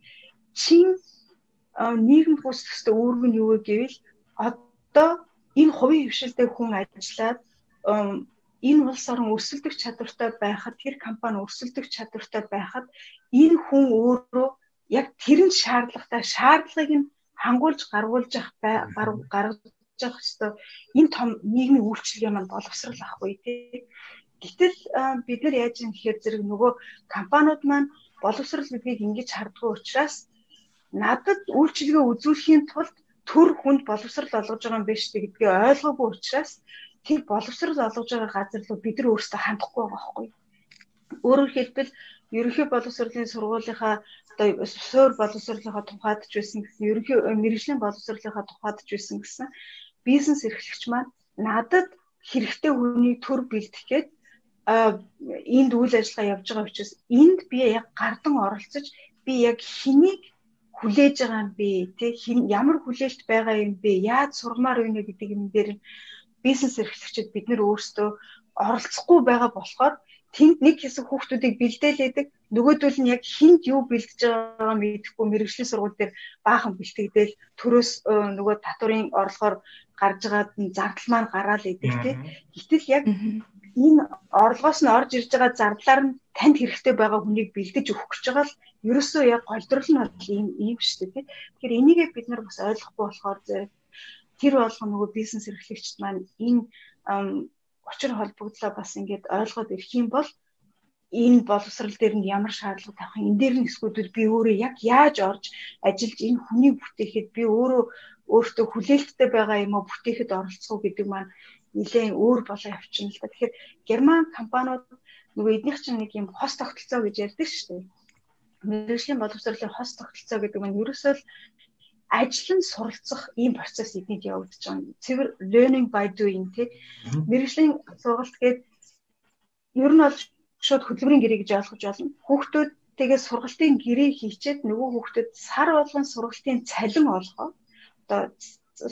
чин нийгэмд үүсэх ёстой үүрэг нь юу вэ гэвэл одоо энэ хувийн хвшилтэй хүн ажиллаад энэ улс орон өрсөлдөх чадвартай байхад тэр компани өрсөлдөх чадвартай байхад энэ хүн өөрөө яг тэрэн шаардлагатай шаардлагыг нь хангуулж гаргуулж явах гаргаж явах хэвээр энэ том нийгмийн үйлчлэгээ маань боловсрал ахгүй тий. Гэтэл бид нар яаж юм гэхээр зэрэг нөгөө компаниуд маань боловсрал гэдгийг ингэж харддаг учраас надад үйлчлэгээ үзүүлэхийн тулд төр хүнд боловсрал олгож байгаа юм биш гэдгийг ойлгоогүй учраас тэр боловсрал олгож байгаа газар руу бид нар өөрсдөө хандахгүй байгаа байхгүй. Өөрөөр хэлбэл ерөнхий боловсролын сургуулийнхаа одоо суур боловсролынхаа тухайд ч байсан гэсэн ерөнхий мэрэгжлийн боловсролынхаа тухайд ч байсан гэсэн бизнес эрхлэгч маань надад хэрэгтэй хүний төр бэлдэх гээд энд үйл ажиллагаа явж байгаа учраас энд би яг гардан оролцож би яг хэнийг хүлээж байгаа юм бэ тий ямар хүлээлт байгаа юм бэ яаж сурмаар байна гэдэг юм дээр бизнес эрхлэгчид бид нэр өөрсдөө оролцохгүй байгаа болохоор тэнд нэг хэсэг хүүхдүүдийг бэлдээлээдэг нөгөөдөл нь яг хинд юу бэлдэж байгаа мэдэхгүй мэрэгжлийн сургууль дээр баахан бэлтгэдэл төрөөс нөгөө татварын орлогоор гарч байгаад зардал маань гараал идэг тий. Гэтэл яг энэ орлогоос нь орж ирж байгаа зардлаар нь танд хэрэгтэй байгаа хүнийг бэлдэж өгөх гэж байгаа л ерөөсөө яг голдрол нь бол ийм ийм шүү дээ. Тэгэхээр энийгээ бид нар бас ойлгохгүй болохоор зэрэг тэр болгоо нөгөө бизнес эрхлэгчд маань энэ учир холбогдлоо бас ингээд ойлгоод ирэх юм бол энэ боловсрал дээр нь ямар шаардлага тавих энэ дээр нь эсвэл би өөрөө яг яаж орж ажиллаж энэ хүнийг бүтээхэд би өөрөө өөртөө хүлээлттэй байгаа юм уу бүтээхэд оролцох уу гэдэг маань нэлээд өөр болоо явчихна л да. Тэгэхээр герман компаниуд нөгөө эднийх чинь нэг юм хос тогтолцоо гэж ярьдаг шүү дээ. Мэргэжлийн боловсролын хос тогтолцоо гэдэг нь ерөөсөө л ажил нь суралцах ийм процесс эднийд явагдаж байгаа. Цэвэр learning by doing тий. Мэргэжлийн сургалт гээд ер нь бол шууд хөдөлмөрийн гэрээ гэж ойлгож байна. Хүүхдүүд тэгээ сургалтын гэрээ хийчээд нөгөө хүүхдэд сар болгон сургалтын цалин олгоо. Одоо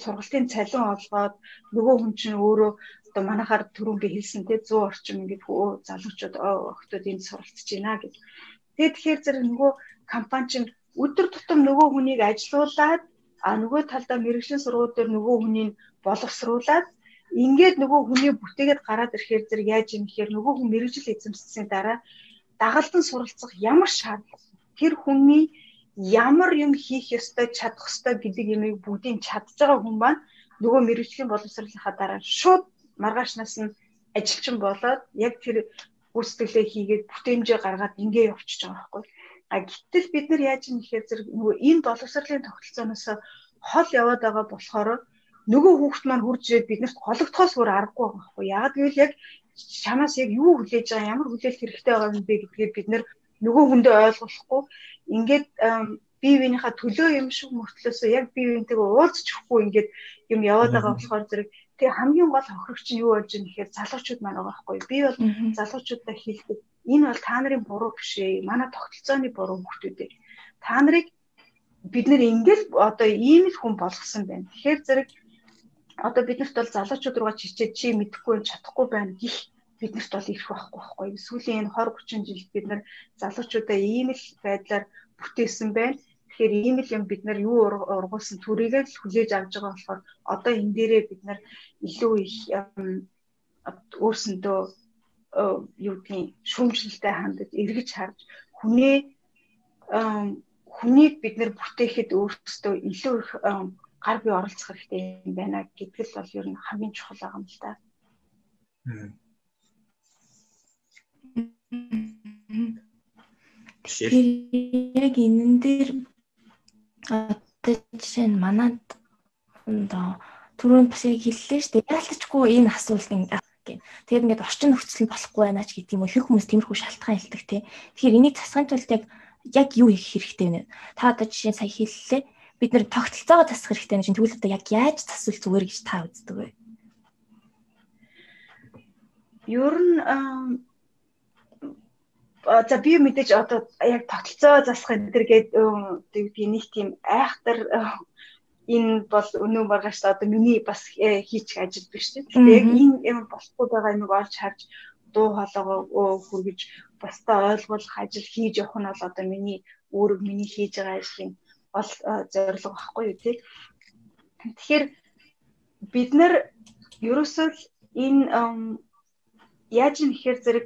сургалтын цалин олгоод нөгөө хүн чинь өөрөө одоо манайхаар түрүүн би хэлсэн те 100 орчим ингээд хөө залуучууд охтууд энд суралцж байна гэж. Тэгээд тэгэхээр зэрэг нөгөө компани чинь өдөр тутам нөгөө хүнийг ажилуулад а нөгөө талдаа мэрэгжлийн сургууль дээр нөгөө хүнийг боловсруулад ингээд нөгөө хүний бүтээгээд гараад ирэхээр зэрэг яаж юм гэхээр нөгөө хүн мэрэгжил эзэмссийн дараа дагалдан суралцах ямар шаардлага тэр хүний ямар юм хийх ёстой чадах ёстой гэдэг юмыг бүгдийг чадж байгаа хүн маань нөгөө мэрэгжлийн боловсролынхаа дараа шууд маргаашнаас нь ажилчин болоод яг тэр гүйцэтгэлээ хийгээд бүтээмжээ гаргаад ингээ явчихж байгаа байхгүй. А гэтэл бид нар яаж юм гэхээр зэрэг нөгөө энэ боловсролын тогтолцооноос хол яваад байгаа болохоор нөгөө хүүхд маань хурж ирээд биднэрт гологдохоос өөр аргагүй байгаа байхгүй. Яг гэвэл яг чамаас яг юу хүлээж байгаа ямар хүлээлт хэрэгтэй байгаа юм бэ гэдгийг бид нар нөгөө хүндээ ойлгохгүй ингээд бие биенийхээ төлөө юм шиг мөртлөөсөө яг бие биентэйгээ уулзчихгүй ингээд юм яваад байгаа болохоор зэрэг тэг хамгийн гол хохирогч нь юу болж байгаа гэхээр залуучууд маань байгаа байхгүй би бол залуучуудаа хэлдэг энэ бол та нарын буруу биш ээ манай тогтолцооны буруу хүмүүстэй та нарыг бид нэр ингээл одоо ийм л хүн болгосон байна тэгэхээр зэрэг одоо биднэрт бол залуучууд руугаа чичээд чи мэдэхгүй чадахгүй байна гих биднэрт бол ирэх байхгүй байхгүй. Сүүлийн энэ 20 30 жилд бид нар залуучуудаа ийм л байдлаар бүтээсэн байна. Тэгэхээр ийм л юм бид нар юу ургуулсан төрийг л хүлээж авч байгаа болохоор одоо энэ дээрээ бид нар илүү их өөрсөндөө юу гэдгийг шүүмжлэлтэй хандаж эргэж харж хүнээ хүнийг бид нар бүтээхэд өөрсдөө илүү их гар бие оролцох хэрэгтэй юм байна гэдгэл бол ер нь хамгийн чухал байгаа юм л да. Тэгэхээр яг энэн дээр одоо жишээ нь манад одоо түрүүнд бас яг хэллээ шүү дээ. Яалтчгүй энэ асуулт ингээ гэх. Тэгээд ингээд орчин нөхцөл нь болохгүй байна ч гэдэг юм уу. Их хүмүүс тиймэрхүү шалтгаан хэлдэг тий. Тэгэхээр энийг засахын тулд яг яг юу хийх хэрэгтэй вэ? Та одоо жишээ сая хэллээ. Бид нэр тогтолцоогоо засах хэрэгтэй гэж тэгвэл одоо яг яаж засвал зүгээр гэж та үздэг вэ? Ер нь за би мэдээж одоо яг тогтолцоо засах энэ төр гээд тэгвэл нэг тийм айхтар энэ бол өнөө маргааш одоо миний бас э, хийчих ажил биш тийм. Тэгэхээр яг энэ юм болохгүй байгаа юмыг олж харж дуу хоолойгоо хүргэж бусдаа ойлгуулах ажил хийж явах нь бол одоо миний өөрөг миний хийж байгаа ажлын бол зорилго багхгүй юу тийм. Тэгэхээр бид нар ерөөсөө энэ яаж ихээр зэрэг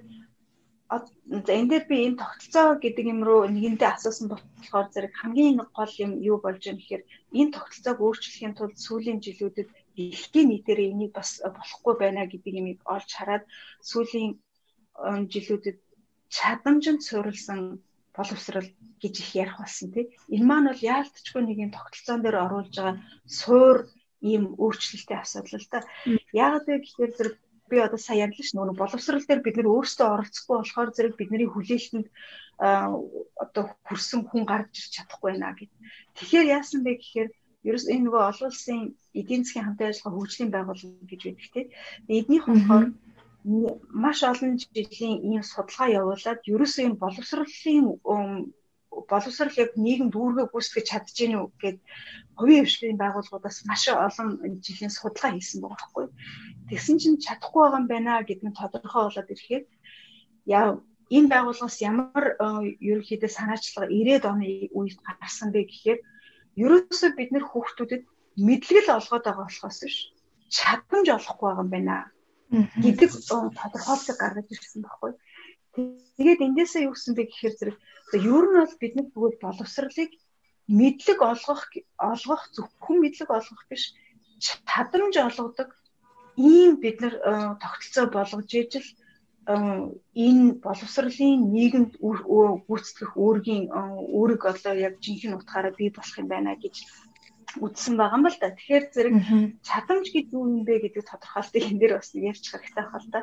за энэ дээр би энэ тогтолцоо гэдэг юм руу нэгэндээ асуусан болохоор зэрэг хамгийн гол юм юу болж байгаа нэхэр энэ тогтолцоог өөрчлөхийн тулд сүүлийн жилүүдэд дэлхийн нийтээр энийг бас болохгүй байна гэдэг юмыг олж хараад сүүлийн жилүүдэд чадамжинд суурилсан боловсрал гэж их ярих болсон тий. Энэ маань бол яалтчгүй нэг юм тогтолцоон дээр оруулж байгаа суур ийм өөрчлөлтийн асуудал л да. Яг л гэхээр зэрэг би одоо сая ярьлаа ш нөгөө боловсрал дээр бид нэр өөрсдөө оролцохгүй болохоор зэрэг бидний хүлээлтэнд одоо хүрсэн хүн гарч ирч чадахгүй байна гэд. Тэгэхээр яасан бэ гэхээр ерөөс энэ нөгөө олон улсын эдийн засгийн хамтын ажиллагаа хөгжлийн байгууллага гэж байдаг тийм. Эднийх болохоор маш олон жилийн ийм судалгаа явуулаад ерөөсөө энэ боловсролын боловсрал яг нийгэм дүүргээ гүйцэтгэж гэнэ үү гэд хувийн хвшлийн байгууллагуудаас маш олон жилийн судалгаа хийсэн байгаа байхгүй. Тэгсэн чинь чадахгүй байгаа юм байна гэдэг нь тодорхой болоод ирэхээр яа энэ байгууллагаас ямар ерөнхийдөө санаачлага 90-ад оны үед гарсан бэ гэхээр ерөөсөө бид нэр хүүхдүүдэд мэдлэгэл олгоод байгаа болохоос биш. Чадамж олохгүй байгаа юм байна. Гэдэг тодорхойлолт гаргаж ирсэн байхгүй. Тэгээд эндээсээ юу гэсэн бэ гэхээр зэрэг ер нь бол бидний бүгд боловсролыг мэдлэг олгох олгох зөвхөн мэдлэг олгох биш. Чадамж олгодог ийм бид нар тогтолцоо болгож ижил энэ боловсролын нийгэмд гүйцэтгэх үүргийн үүрэг одоо яг жинхэнэ утгаараа бий болох юм байна гэж үздсэн байгаа юм бол та. Тэгэхээр зэрэг чадамж гэж юу юм бэ гэдэг тодорхойлтыг энэ дээр бас ярьж хэрэгтэй байна л да.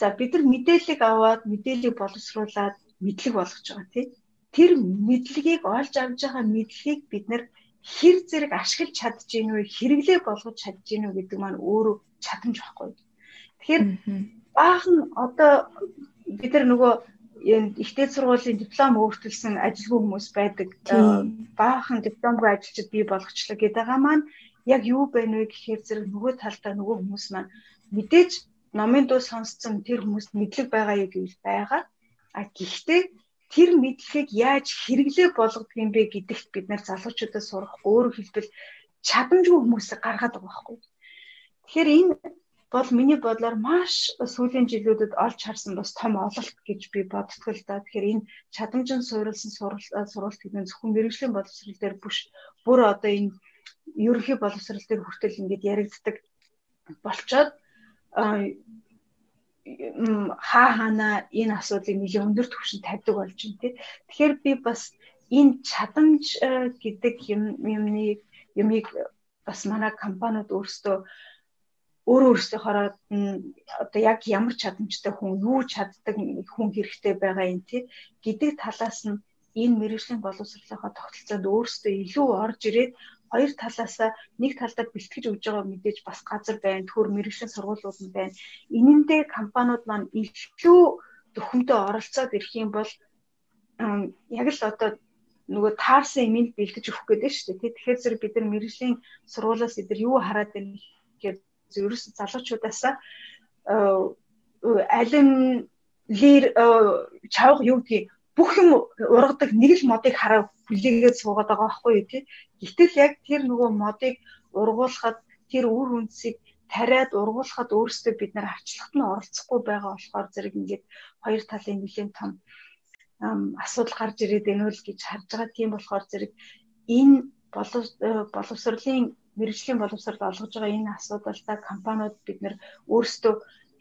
За бид нар мэдээлэл аваад мэдээллийг боловсруулад мэдлэг болгож байгаа тийм. Тэр мэдлэгийг олж авч байгаа мэдлэгийг бид нар хэр зэрэг ашиглаж чадж гин үү, хэрэглээ болгож чадж гин үү гэдэг маань өөрөө чадамж байхгүй. Тэгэхээр баахан одоо бид нар нөгөө ихтэй сургуулийн диплом өөрчилсөн ажилгүй хүмүүс байдаг. Баахан дипломгүй ажилчид бий болгочлоо гэдэг байгаа маань яг юу байна вэ гэхээр зэрэг нөгөө талдаа нөгөө хүмүүс маань мэдээж номын дуу сонсцсон тэр хүмүүст мэдлэг байгаа юу гэвэл байгаа. А гэхдээ тэр мэдлэгийг яаж хэрэглээ болгодог юм бэ гэдэгт бид нар залуучуудаас сурах өөрөөр хэлбэл чадамжгүй хүмүүсийг гаргаад байгаа байхгүй. Тэгэхээр энэ бол миний бодлоор маш сүүлийн жилүүдэд олж харсан бас том ололт гэж би боддог л да. Тэгэхээр энэ чадамжин суурилсан сургалт гэдэг нь зөвхөн мэрэгжлийн боловсрол дээр биш бүр одоо энэ ерөнхий боловсрол дээр хүртэл ингээд яригддаг болчоод хаа хаана энэ асуудлыг нэлээд өндөр түвшинд тавьдаг болж байна тий. Тэгэхээр би бас энэ чадамж гэдэг юм юмны юмыг бас манай компаниуд өөрсдөө өөрөө өөрсдийнхоороо одоо яг ямар чадамжтай хүн юу чаддаг хүн хэрэгтэй байгаа юм тий гэдэг талаас нь энэ мэрэгжлийн боловсролынхаа тогтолцоонд өөрсдөө илүү орж ирээд хоёр талаасаа нэг талдаа бэлтгэж өгж байгаа мэдээж бас газар байна, төр мэрэгжлийн сургуулиуд нь байна. Энэндээ компаниуд маань илүү зөвхөнтэй оролцоод ирэх юм бол яг л одоо нөгөө таарсан имийг бэлдэж өгөх гэдэг шүү дээ. Тэгэхээр зэрэг бид нар мэрэгжлийн сургуулиас эдэр юу хараад байна гэхээр ерөөс залуучуудаас алин лир чавга юу гэдгийг бүх юм ургадаг нэг л модыг хараа хүлээгээд суугаад байгаа байхгүй юу тий. Гэтэл яг тэр нөгөө модыг ургуулхад тэр үр үндсийг тариад ургуулхад өөрсдөө бид нар арчлахад нь оролцохгүй байгаа болохоор зэрэг ингээд хоёр талын нэлийн том асуудал гарч ирээд байна л гэж харж байгаа. Тийм болохоор зэрэг энэ боловсролын мэрэгжлийн боловсрол олгож байгаа энэ асуудалтай компаниуд бид нэр өөрсдөө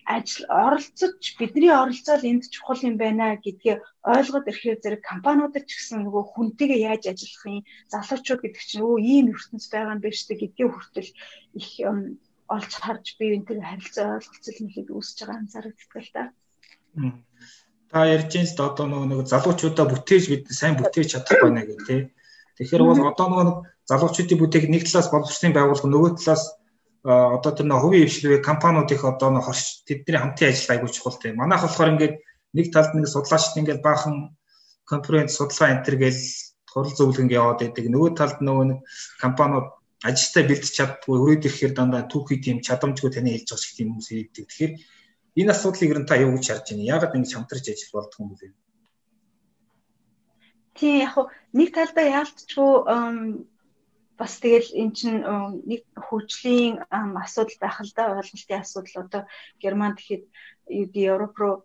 ажил оролцож бидний оролцоол энд чухал юм байна гэдгээ ойлгоод ирэхээр зэрэг компаниудад ч гэсэн нөгөө хүнтэйгээ яаж ажиллах юм залуучууд гэдэг чинь өө ийм ертөнц байгаа юм шүү дээ гэдгээ хүртэл их олж харж би энтэй харилцаа ойлголцол нэхэд үүсэж байгаа анзаардаг л та. Та ярьж энэ одоо нөгөө залуучуудаа бүтээж бид сайн бүтээж чадах байна гэх тээ. Тэгэхээр бол одоо нөгөө залуучуудын бүтээх нэг талаас боловсролын байгууллага нөгөө талаас одоо тэр нэг хувийн хвшлээ компаниуд их одоо нэг хорш тэдний хамтын ажил айгуу чухал тийм. Манайх болохоор ингээд нэг талд нэг судлаачд ингээд баахан конференц судалгаа энтер гээл хурал зөвлөгөө яваад байдаг. Нөгөө талд нөгөө нэг компаниуд ажилтаа бэлдэж чаддгүй өрөөд ирэхээр дандаа түүхий тийм чадамжгүй таны хэлж байгаа шиг тийм хүмүүс ирдэг. Тэгэхээр энэ асуудлыг ер нь та юу гэж харж байна? Яагаад ингэж хамтарч ажил болдгоо юм бэ? Тийм яг нэг талдаа яалтчгүй бас тэгэл эн чинь нэг хөгжлийн асуудал байх л да ойлголтын асуудал одоо Германд гэхэд Европ руу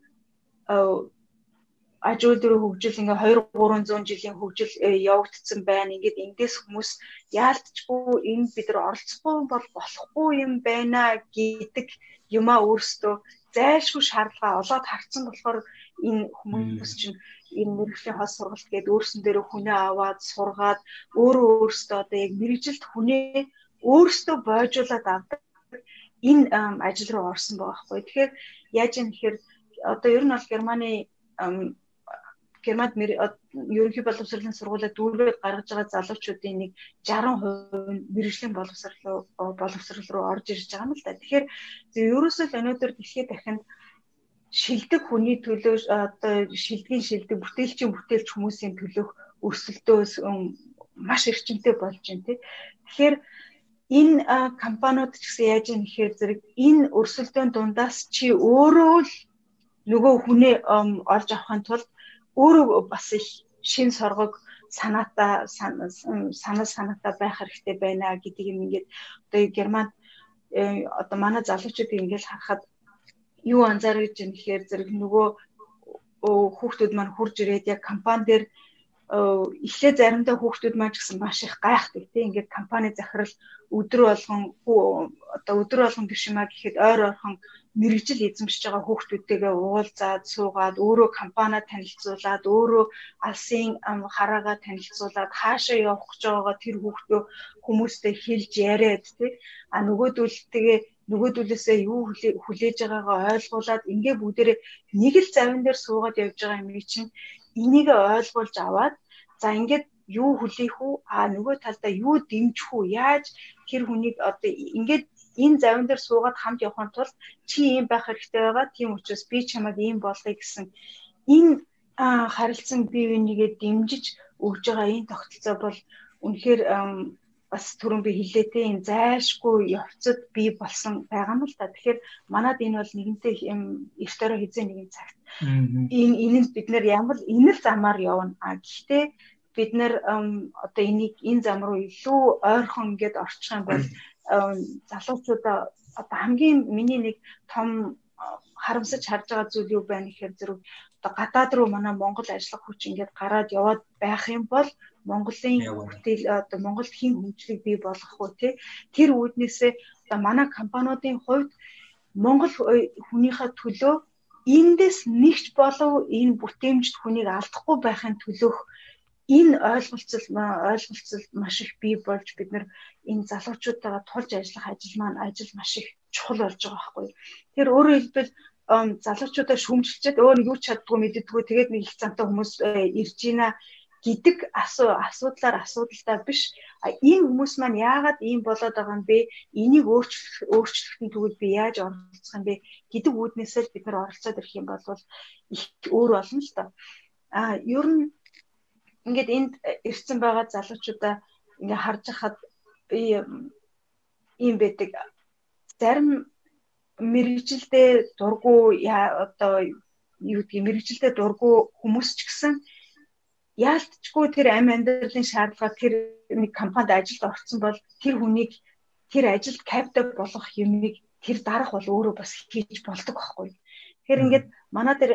ажил дээр хөгжил ингээ 2 300 жилийн хөгжил явагдсан байна. Ингээд эндээс хүмүүс яалтчгүй энэ бид нар оролцохгүй бол болохгүй юм байна гэдэг юмаа өөрсдөө зайлшгүй шаардлага олоод харцсан болохоор энэ хүмүүс чинь энэ мэрэгжлийн хос сургалт гээд өөрсөн дээр хүнээ аваад сургаад өөрөө өөрсдөө одоо яг мэрэгжилт хүнээ өөрсдөө бойжуулаад авдаг энэ ажил руу орсон байгаа хгүй. Тэгэхээр яаж юм гэхээр одоо ер нь бол Германы Германд ерөнхий боловсролын сургуулиуд дүүргээд гаргаж байгаа залуучуудын нэг 60% нь мэрэгжлийн боловсрол боловсрол руу орж ирж байгаа юм л да. Тэгэхээр ерөөсөө л өнөөдөр дэлхийд дахинд шилдэг хүний төлөө одоо шилдгийн шилдэг бүтээлчийн бүтээлч хүмүүсийн төлөөх өрсөлдөөс маш эрчимтэй болж байна тий. Тэгэхээр энэ компаниуд ч гэсэн яаж юм гэхээр зэрэг энэ өрсөлдөөн дундаас чи өөрөө л нөгөө хүнээ олж авахын тулд өөрөө бас их шин соргог санаатаа санаа санаатай байх хэрэгтэй байна гэдэг юм ингээд одоо Германд одоо манай залуучуудыг ингээл харахад юу анзаарч юм гэхээр зэрэг нөгөө хүүхдүүд маань хурж ирээд яг компани дээр эхлээ заримдаа хүүхдүүд маань ч гэсэн маш их гайхдаг тийм ингээд компани захирал өдөр болгон одоо өдөр болгон биш юмаа гэхэд ойр орхон мэрэгжил эзэмшиж байгаа хүүхдүүдтэйгээ уулзаад суугаад өөрөө компаниа танилцуулаад өөрөө алсын хараагаа танилцуулаад хаашаа явах гэж байгаагаа тэр хүүхдөө хүмүүстэй хэлж яриад тий а нөгөөдөлтэйгээ нөгөөдөлөөсөө юу хүлээж байгаагаа ойлгуулад ингээ бүгдээрээ нэг л завин дээр суугаад явж байгаа юм чинь энийг ойлгуулж аваад за ингээд юу хүлээх үү а нөгөө талдаа юу дэмжих үү яаж тэр хүнийг одоо ингээд энэ завин дээр суугаад хамт явахын тулд чи ийм байх хэрэгтэй байгаа. Тийм учраас би чамайг ийм болгоё гэсэн энэ харилцан бие бинийгээ дэмжиж өгж байгаа энэ тогтолцоо бол үнэхээр бас түрүүн би хэлээтэй энэ зайлшгүй явцад би болсон байгаа юм л та. Тэгэхээр манад энэ бол нэгэнтэй эрт орой хизээ нэгэн цагт энэ энэ бид нэр ямар энэ л замаар явна. А гэхдээ бид нэр одоо энийг энэ зам руу илүү ойрхон ингээд орчих юм бол залуучуудаа одоо хамгийн миний нэг том харамсаж харж байгаа зүйл юу байна гэхээр зэрэг одоо гадаад руу манай Монгол ажиллах хүч ингээд гараад яваад байх юм бол Монголын бүтээл одоо Монголд хэн хөгжлийг бий болгох вэ те тэр үүднээсээ одоо манай компаниудын хувьд Монгол хүнийхээ төлөө эндээс нэгч болов энэ бүтээмжт хүнийг алдахгүй байхын төлөөх энэ ойлголцол ойлголцол маш их бий болж бид нар энэ залуучуудаа тулж ажиллах ажил маань ажил маш их чухал болж байгаа байхгүй. Тэр өөрөөр хэлбэл залуучуудаа шүүмжилчихэд өөр юу ч чаддгүй мэддэггүй тэгээд нэг их цантай хүмүүс э, ирж ийна гэдэг асуу асуудлаар асуудалтай биш. Энэ хүмүүс маань яагаад ийм болоод байгаа юм бэ? Энийг өөрчлөх өөрчлөхийн тулд би яаж оролцох юм бэ? Гэдэг үүднээсээ бид нар оролцоод ирэх юм бол их өөр болно л доо. А ер нь ингээд энд ирсэн байгаа залуучуудаа ингээ харж хахад би ийм байдаг. Зарим мэрэгжилдээ дургу одоо юу гэдгийг мэрэгжилдээ дургу хүмүүс ч гэсэн яалтчгүй тэр амь амьдралын шаардлага тэр нэг компанид ажилд орсон бол тэр хүнийг тэр ажилд капитал болгох юмыг тэр дарах бол өөрөө бас хийж болдог байхгүй. Тэгэхээр ингээд манай тэр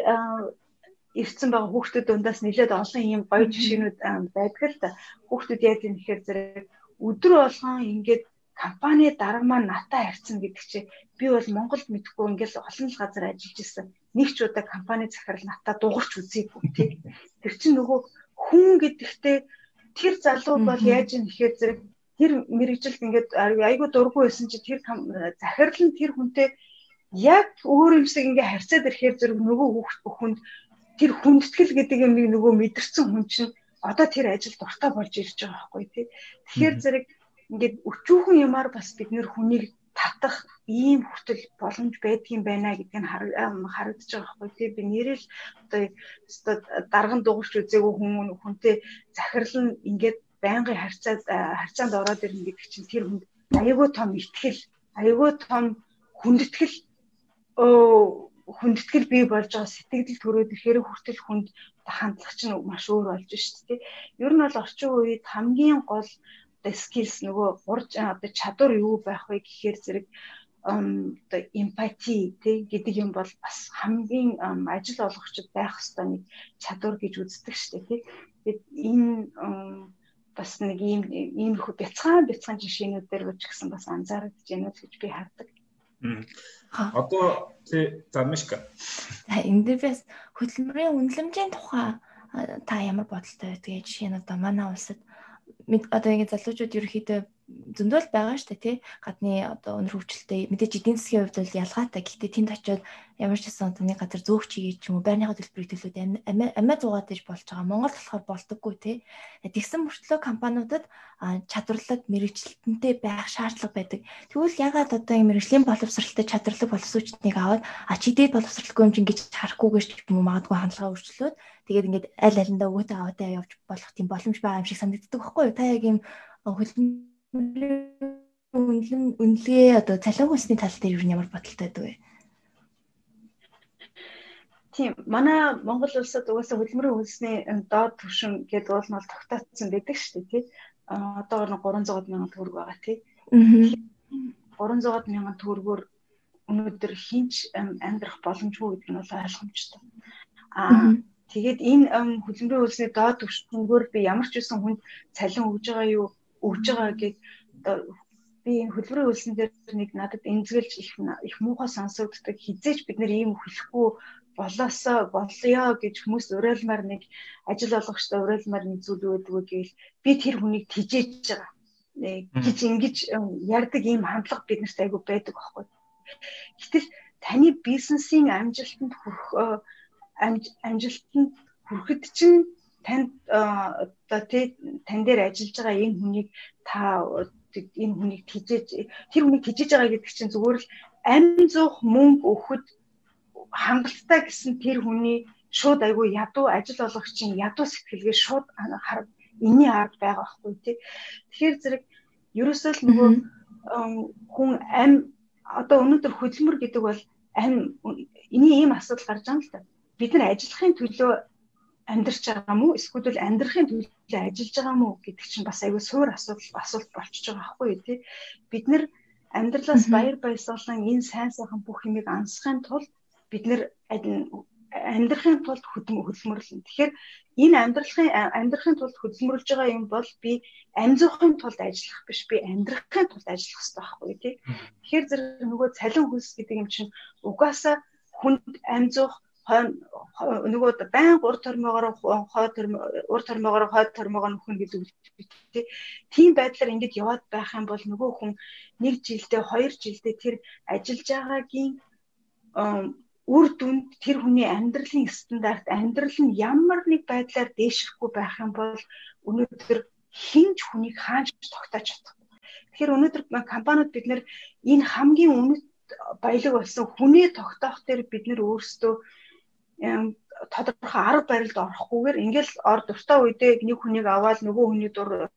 ирсэн байгаа хүүхдүүд дундаас нэлээд олон юм гоё жишээнүүд байдаг л та. Хүүхдүүд яаж юм гэхээр зэрэг өдөр болгон ингээд компани дарга маань натаа харьцсан гэдэг чи би бол Монголд мэдхгүй ингээд олон л газар ажиллаж исэн. Нэг ч удаа компани захирал натаа дуурч үзээгүй тий. [laughs] Тэр чинь нөгөө хүн гэдэгтээ тэр залуу бол яаж юм гэхээр зэрэг тэр мэрэгжилд ингээд айгүй дургүй байсан чи тэр захирал нь тэр хүнтэй яг өөр юмсыг ингээ харьцаад ирэхээр зэрэг нөгөө хүнд тэр хүндэтгэл гэдэг юм нөгөө мэдэрсэн хүн чинь одоо тэр ажил дуртай болж ирж байгаа байхгүй тий. Тэгэхээр зэрэг ингээд өчүүхэн юмар бас бид нэр хүнийг татах ийм хүртэл боломж байдгийн байна гэдгийг харагдаж байгаа байхгүй тий. Би нэрэл одоо одоо дарган дугуйч үзээгүй хүн хүнтэй захирал нь ингээд байнгын харьцаад харьцаанд ороод ирнэ гэдэг чинь тэр хүнд аягүй том ихтгэл аягүй том хүндэтгэл хүндэтгэл бий болж байгаа сэтгэл төрөөд ихээр хүртэл хүнд хандлага чинь маш өөр болж шүү дээ. Ер нь бол орчин үед хамгийн гол одоо skills нөгөө урж одоо чадвар юу байх вэ гэхээр зэрэг одоо эмпати тий гэдэг юм бол бас хамгийн ажил олгогчд байх ёстой нэг чадвар гэж үздэг дээ тий. Тэгээд энэ бас нэг ийм иймэрхүү бяцхан бяцхан жишээнүүдээр ч гэсэн бас анзаарэгдэж байна гэж би хардаг. Одоо тий за Мишка. За энэ дээр бас хөдөлмөрийн үнэлэмжийн тухай та ямар бодолтой байдгийг жишээ нь одоо манай улсад одоо ингэ залуучууд ерөөхдөө зөндөл байгаа дээ тий. Гадны одоо өнөр хөгжилтэй мэдээж эдийн засгийн хувьд бол ялгаатай. Гэхдээ тэнд очиод ямар ч гэсэн одоо нэг газар зөөгч хийгээд ч юм уу байрныхаа төлбөрийг төлөөд амиа зугаад иж болж байгаа. Монгол болохоор болдоггүй тий. Тэгсэн мөртлөө компаниудад чадварлаг мэрэгчлэнтэй байх шаардлага байдаг. Тэгвэл ягаад одоо юм мэрэгжлийн боловсралтай чадварлаг боловсруучдыг аваад а чи дээд боловсралгүй юм гэж харахгүйгээр ч юм уу магадгүй хандлагаа өөрчлөөд тэгээд ингээд аль алиндаа өгөөтэй аваатай явж болох тийм боломж байгаа юм шиг санагддаг байхгүй юу? Та яг юм хөлбөмбөгийн үнэлэн үнэлгээ одоо цалин хүнсний тал дээр юу ямар бодолтой байдаг вэ? Тийм манай Монгол улсад угаасаа хөдөлмөрийн хөлсний доод түвшин гэдэг уул нь бол тогтоцсон байдаг шүү дээ тий. Одоо 300 мянган төгрөг байгаа тий. 300 мянган төгрөгөөр өнөөдөр хинч амьдрах боломжгүй гэдэг нь бол ойлгомжтой. Аа тэгээд энэ хөдөлмөрийн үйлсний доод түвшингөөр би ямар ч үсэн хүнд цалин өгж байгаа юу өгж байгаа гэд би хөдөлмөрийн үйлсэн дээр нэг надад эмзэгэлж их их муухай сонсогддог хизээч бид нэр ийм хэлэхгүй болоосоо болёо гэж хүмүүс уриалмаар нэг ажил олгогчтой уриалмаар нэг зүйл өгдөг гэвэл би тэр хүнийг тижээж байгаа гэж ингэж ярддаг ийм хандлага биднэрт айгүй байдаг аахгүй. Гэтэл таны бизнесийн амжилтанд хүрэх амжилтанд хүрэхэд чинь танд тий тань дээр ажиллаж байгаа энэ хүнийг та энэ хүнийг тижээж тэр хүнийг тижээж байгаа гэдэг чинь зүгээр л амин зуух мөнгө өгөхөд хангалттай гэсэн тэр хүний шууд айгүй ядуу ажил олгогчийн ядуу сэтгэлгээ шууд хараг энэний ард байгаа байхгүй тий. Тэгэхээр зэрэг ерөөсөө л нөгөө хүн ам одоо өнөөдөр хөдөлмөр гэдэг бол ам эний ийм асуудал гарч байгаа юм л та. Бид нар ажиллахын төлөө амьдарч байгаа мó эсвэл амьдрахын төлөө ажиллаж байгаа мó гэдэг чинь бас айгүй суур асуудал асуулт болчихж байгаа байхгүй тий. Бид нэр амьдралаас баяр баясгалан энэ сайн сайхан бүх юмыг ансахын тулд бид нэр амьдрахын тулд хөдөлмөрлөн. Тэгэхээр энэ амьдрахын амьдрахын тулд хөдөлмөрлж байгаа юм бол би амжихын тулд ажиллах биш би амьдрахын тулд ажиллах хэрэгтэй байхгүй тий. Тэгэхээр зэрэг нөгөө цалин хөлс гэдэг юм чинь угаасаа хүнд амжих нөгөө байн ур тормоогоор хой ур тормоогоор хой тормоогоо нөхөн гэдэг үг тий. Тийм байдлаар ингэж яваад байх юм бол нөгөө хүн нэг жилдээ хоёр жилдээ тэр ажиллаж байгаагийн үр дүнд тэр хүний амьдралын стандарт амьдрал нь ямар нэг байдлаар дээшрэхгүй байх юм бол өнөөдөр хинж хүнийг хаанч тогтоож чадахгүй. Тэгэхээр өнөөдөр компаниуд бид нэр энэ хамгийн үнэт баялаг болсон хүнээ тогтоох дээр бид нэр өөрсдөө тодорхой арга барилд орохгүйгээр ингээл ор дуртай үедээ нэг хүнийг аваад нөгөө хүний дур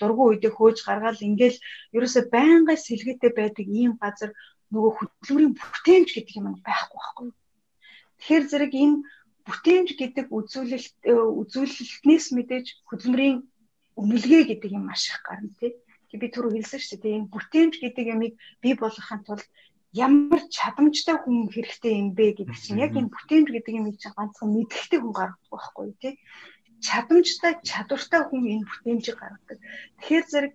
дургу үедээ хөөж гаргаал ингээл ерөөсө байнгын сэлгээтэй байдаг ийм газар нөгөө хөдөлмөрийн бүтээмж гэдэг юм байхгүй байхгүй. Тэгэхээр зэрэг энэ бүтээмж гэдэг үзүүлэлт үзүүлэлтнээс мэдээж хөдөлмөрийн үнэлгээ гэдэг юм маш их гарна тий. Би түрүү хэлсэн шүү дээ. Энэ бүтээмж гэдэг ямыг бий болгохын тулд ямар чадамжтай хүн хэрэгтэй юм бэ гэдэг чинь яг энэ бүтээмж гэдэг юм чинь ганцхан мэдлэгтэй хүн гаргадаг байхгүй тий. Чадамжтай, чадвартай хүн энэ бүтээмжийг гаргадаг. Тэгэхээр зэрэг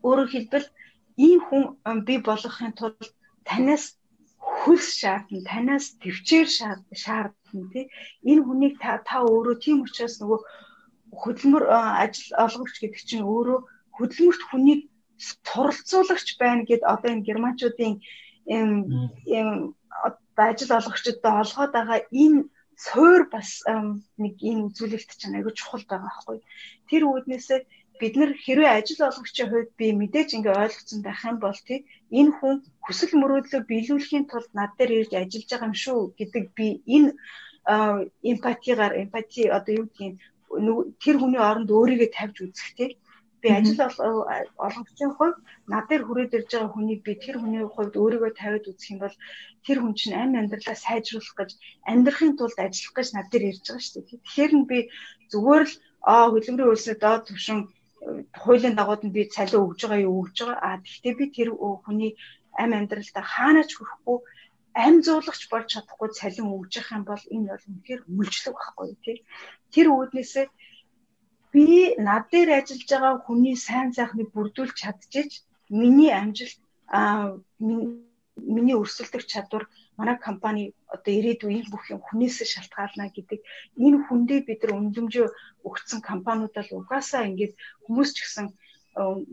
өөрөөр хэлбэл ийм хүн бий болгохын тулд танаас хөлс шаардна, танаас төвчээр шаардна тий. Энэ хүнийг та та өөрөө тийм учраас нөгөө хөдөлмөр ажил олгогч гэдэг чинь өөрөө хөдөлмөрт хүнийг суралцуулагч байна гэд одоо энэ германчуудын юм ажил олгогчдод олгоод байгаа энэ суур бас нэг энэ үзүүлэлт чинь аягүй чухал байгаа байхгүй. Тэр үүднээсээ бид нар хэрвээ ажил олгогчийн хувьд би мэдээж ингээ ойлгоцсон байх юм бол тий энэ хүн хүсэл мөрөөдлөө биелүүлэхийн тулд над дээр ирж ажиллаж байгаа юм шүү гэдэг би энэ эмпатигаар эмпати одоо юу гэдгийг тэр хүний оронд өөрийгөө тавьж үзэх тий би ажил олгогчийн хувьд над дээр хүрээд ирж байгаа хүнийг би тэр хүний хувьд өөрийгөө тавиад үзэх юм бол тэр хүн чинь амь амьдралаа сайжруулах гэж амьдрахын тулд ажиллах гэж над дээр ирж байгаа шүү дээ. Тэгэхээр нь би зүгээр л аа хөдөлмөрийн үйлсээ доод түвшин хуулийн дагууд нь би цалин өгж байгаа юу өгж байгаа. А тэгвэл би тэр хүний амь амьдралдаа хаанаач хүрэхгүй амь зуулагч болж чадахгүй цалин өгж явах юм бол энэ бол үнэхээр мүлжлэг байхгүй тий. Тэр үүднээсээ би над дээр ажиллаж байгаа хүний сайн сайхныг бүрдүүлж чадчихэж миний амжилт миний өрсөлдөх чадвар манай компани одоо ирээдүйн бүх юм хүнээсээ шалтгаална гэдэг энэ хүндээ бид нар үнэлэмжөө өгсөн компаниуд л угаасаа ингээд хүмүүс ч гэсэн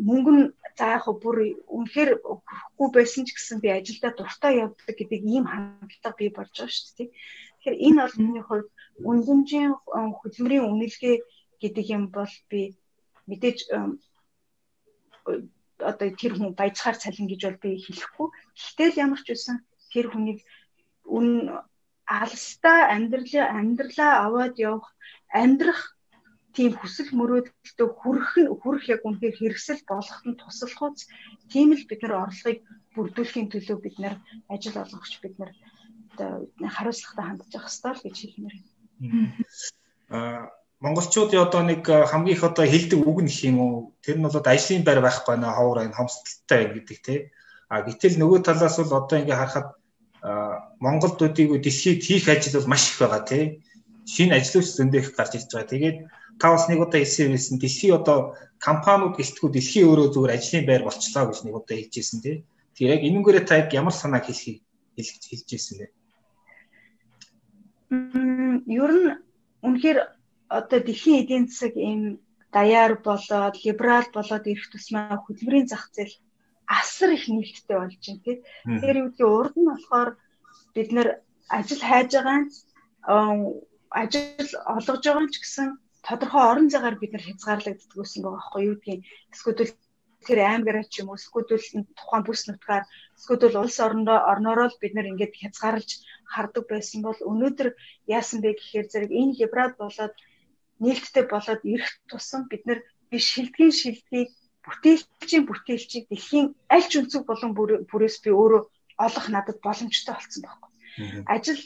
мөнгө нь за яг бүр үнэхээр өгөхгүй байсан ч гэсэн би ажилдаа дуртай явдаг гэдэг ийм хандлага бий болж байгаа шүү дээ. Тэгэхээр энэ бол миний хувьд үнэлэмжийн хөдөлмөрийн үнэлгээ гэдэг юм бол би мэдээж одоо тэр хүн баяжхаар цалин гэж бол би хэлэхгүй. Гэтэл ямар ч үсэн тэр хүнийг үн алстаа амьдралаа амьдралаа аваад явах амьдрах тийм хүсэл мөрөөдөлтөд хүрэх нь хүрэх яг үнээр хэрэгсэл болгоход нь туслахуйц тийм л бид нар орлогыг бүрдүүлэхийн төлөө бид нар ажил олгогч бид нар одоо хариуцлагатай хандж явах ёстой л гэж хэлмээр байна. Аа монголчуудын одоо нэг хамгийн их одоо хэлдэг үг нь юм уу тэр нь бол ажлын байр байхгүй нэ ховор энэ хомсдолтой гэдэг тий А гэтэл нөгөө талаас бол одоо ингээ харахад Монголдуудыг дэлхийд хийх ажил бол маш их байгаа тий. Шинэ ажлууч зөндөх гарч ирж байгаа. Тэгээд та бас нэг удаа хэлсэн юмсэн дэлхий одоо компаниуд гэлтгүү дэлхий өөрөө зүгээр ажлын байр болчлоо гэж нэг удаа хэлж ирсэн тий. Тэгэхээр яг энэнгээрээ та яг ямар санааг хэлхийг хэлж хэлж ирсэн бэ? Мм ер нь үнэхээр одоо дэлхийн эдийн засаг ийм даяар болоод либерал болоод ирэх тусмаа хөдөлмөрийн зах зээл асар их нээлттэй болж байна. Тэгэхээр юу гэдэг урд нь болохоор бид нэр ажил хайж байгаа ажил олгож байгаа ч гэсэн тодорхой орон зайгаар бид нар хязгаарлагддаг гэсэн байгаа байхгүй юу гэдгийг эсвэл тэр аймагаараа ч юм уу эсвэл тухайн бүс нутгаар эсвэл улс орондоо орноороо бид нар ингээд хязгаарлаж хардаг байсан бол өнөөдөр яасан бэ гэхээр зэрэг энэ либерал болоод нээлттэй болоод ирэх тусам бид биш шилдгийн шилдгийг бүтээлчийн бүтээлчийг дэлхийн аль ч өнцөг болон бүрээс би өөрөө олох надад боломжтой болсон байхгүй. Ажил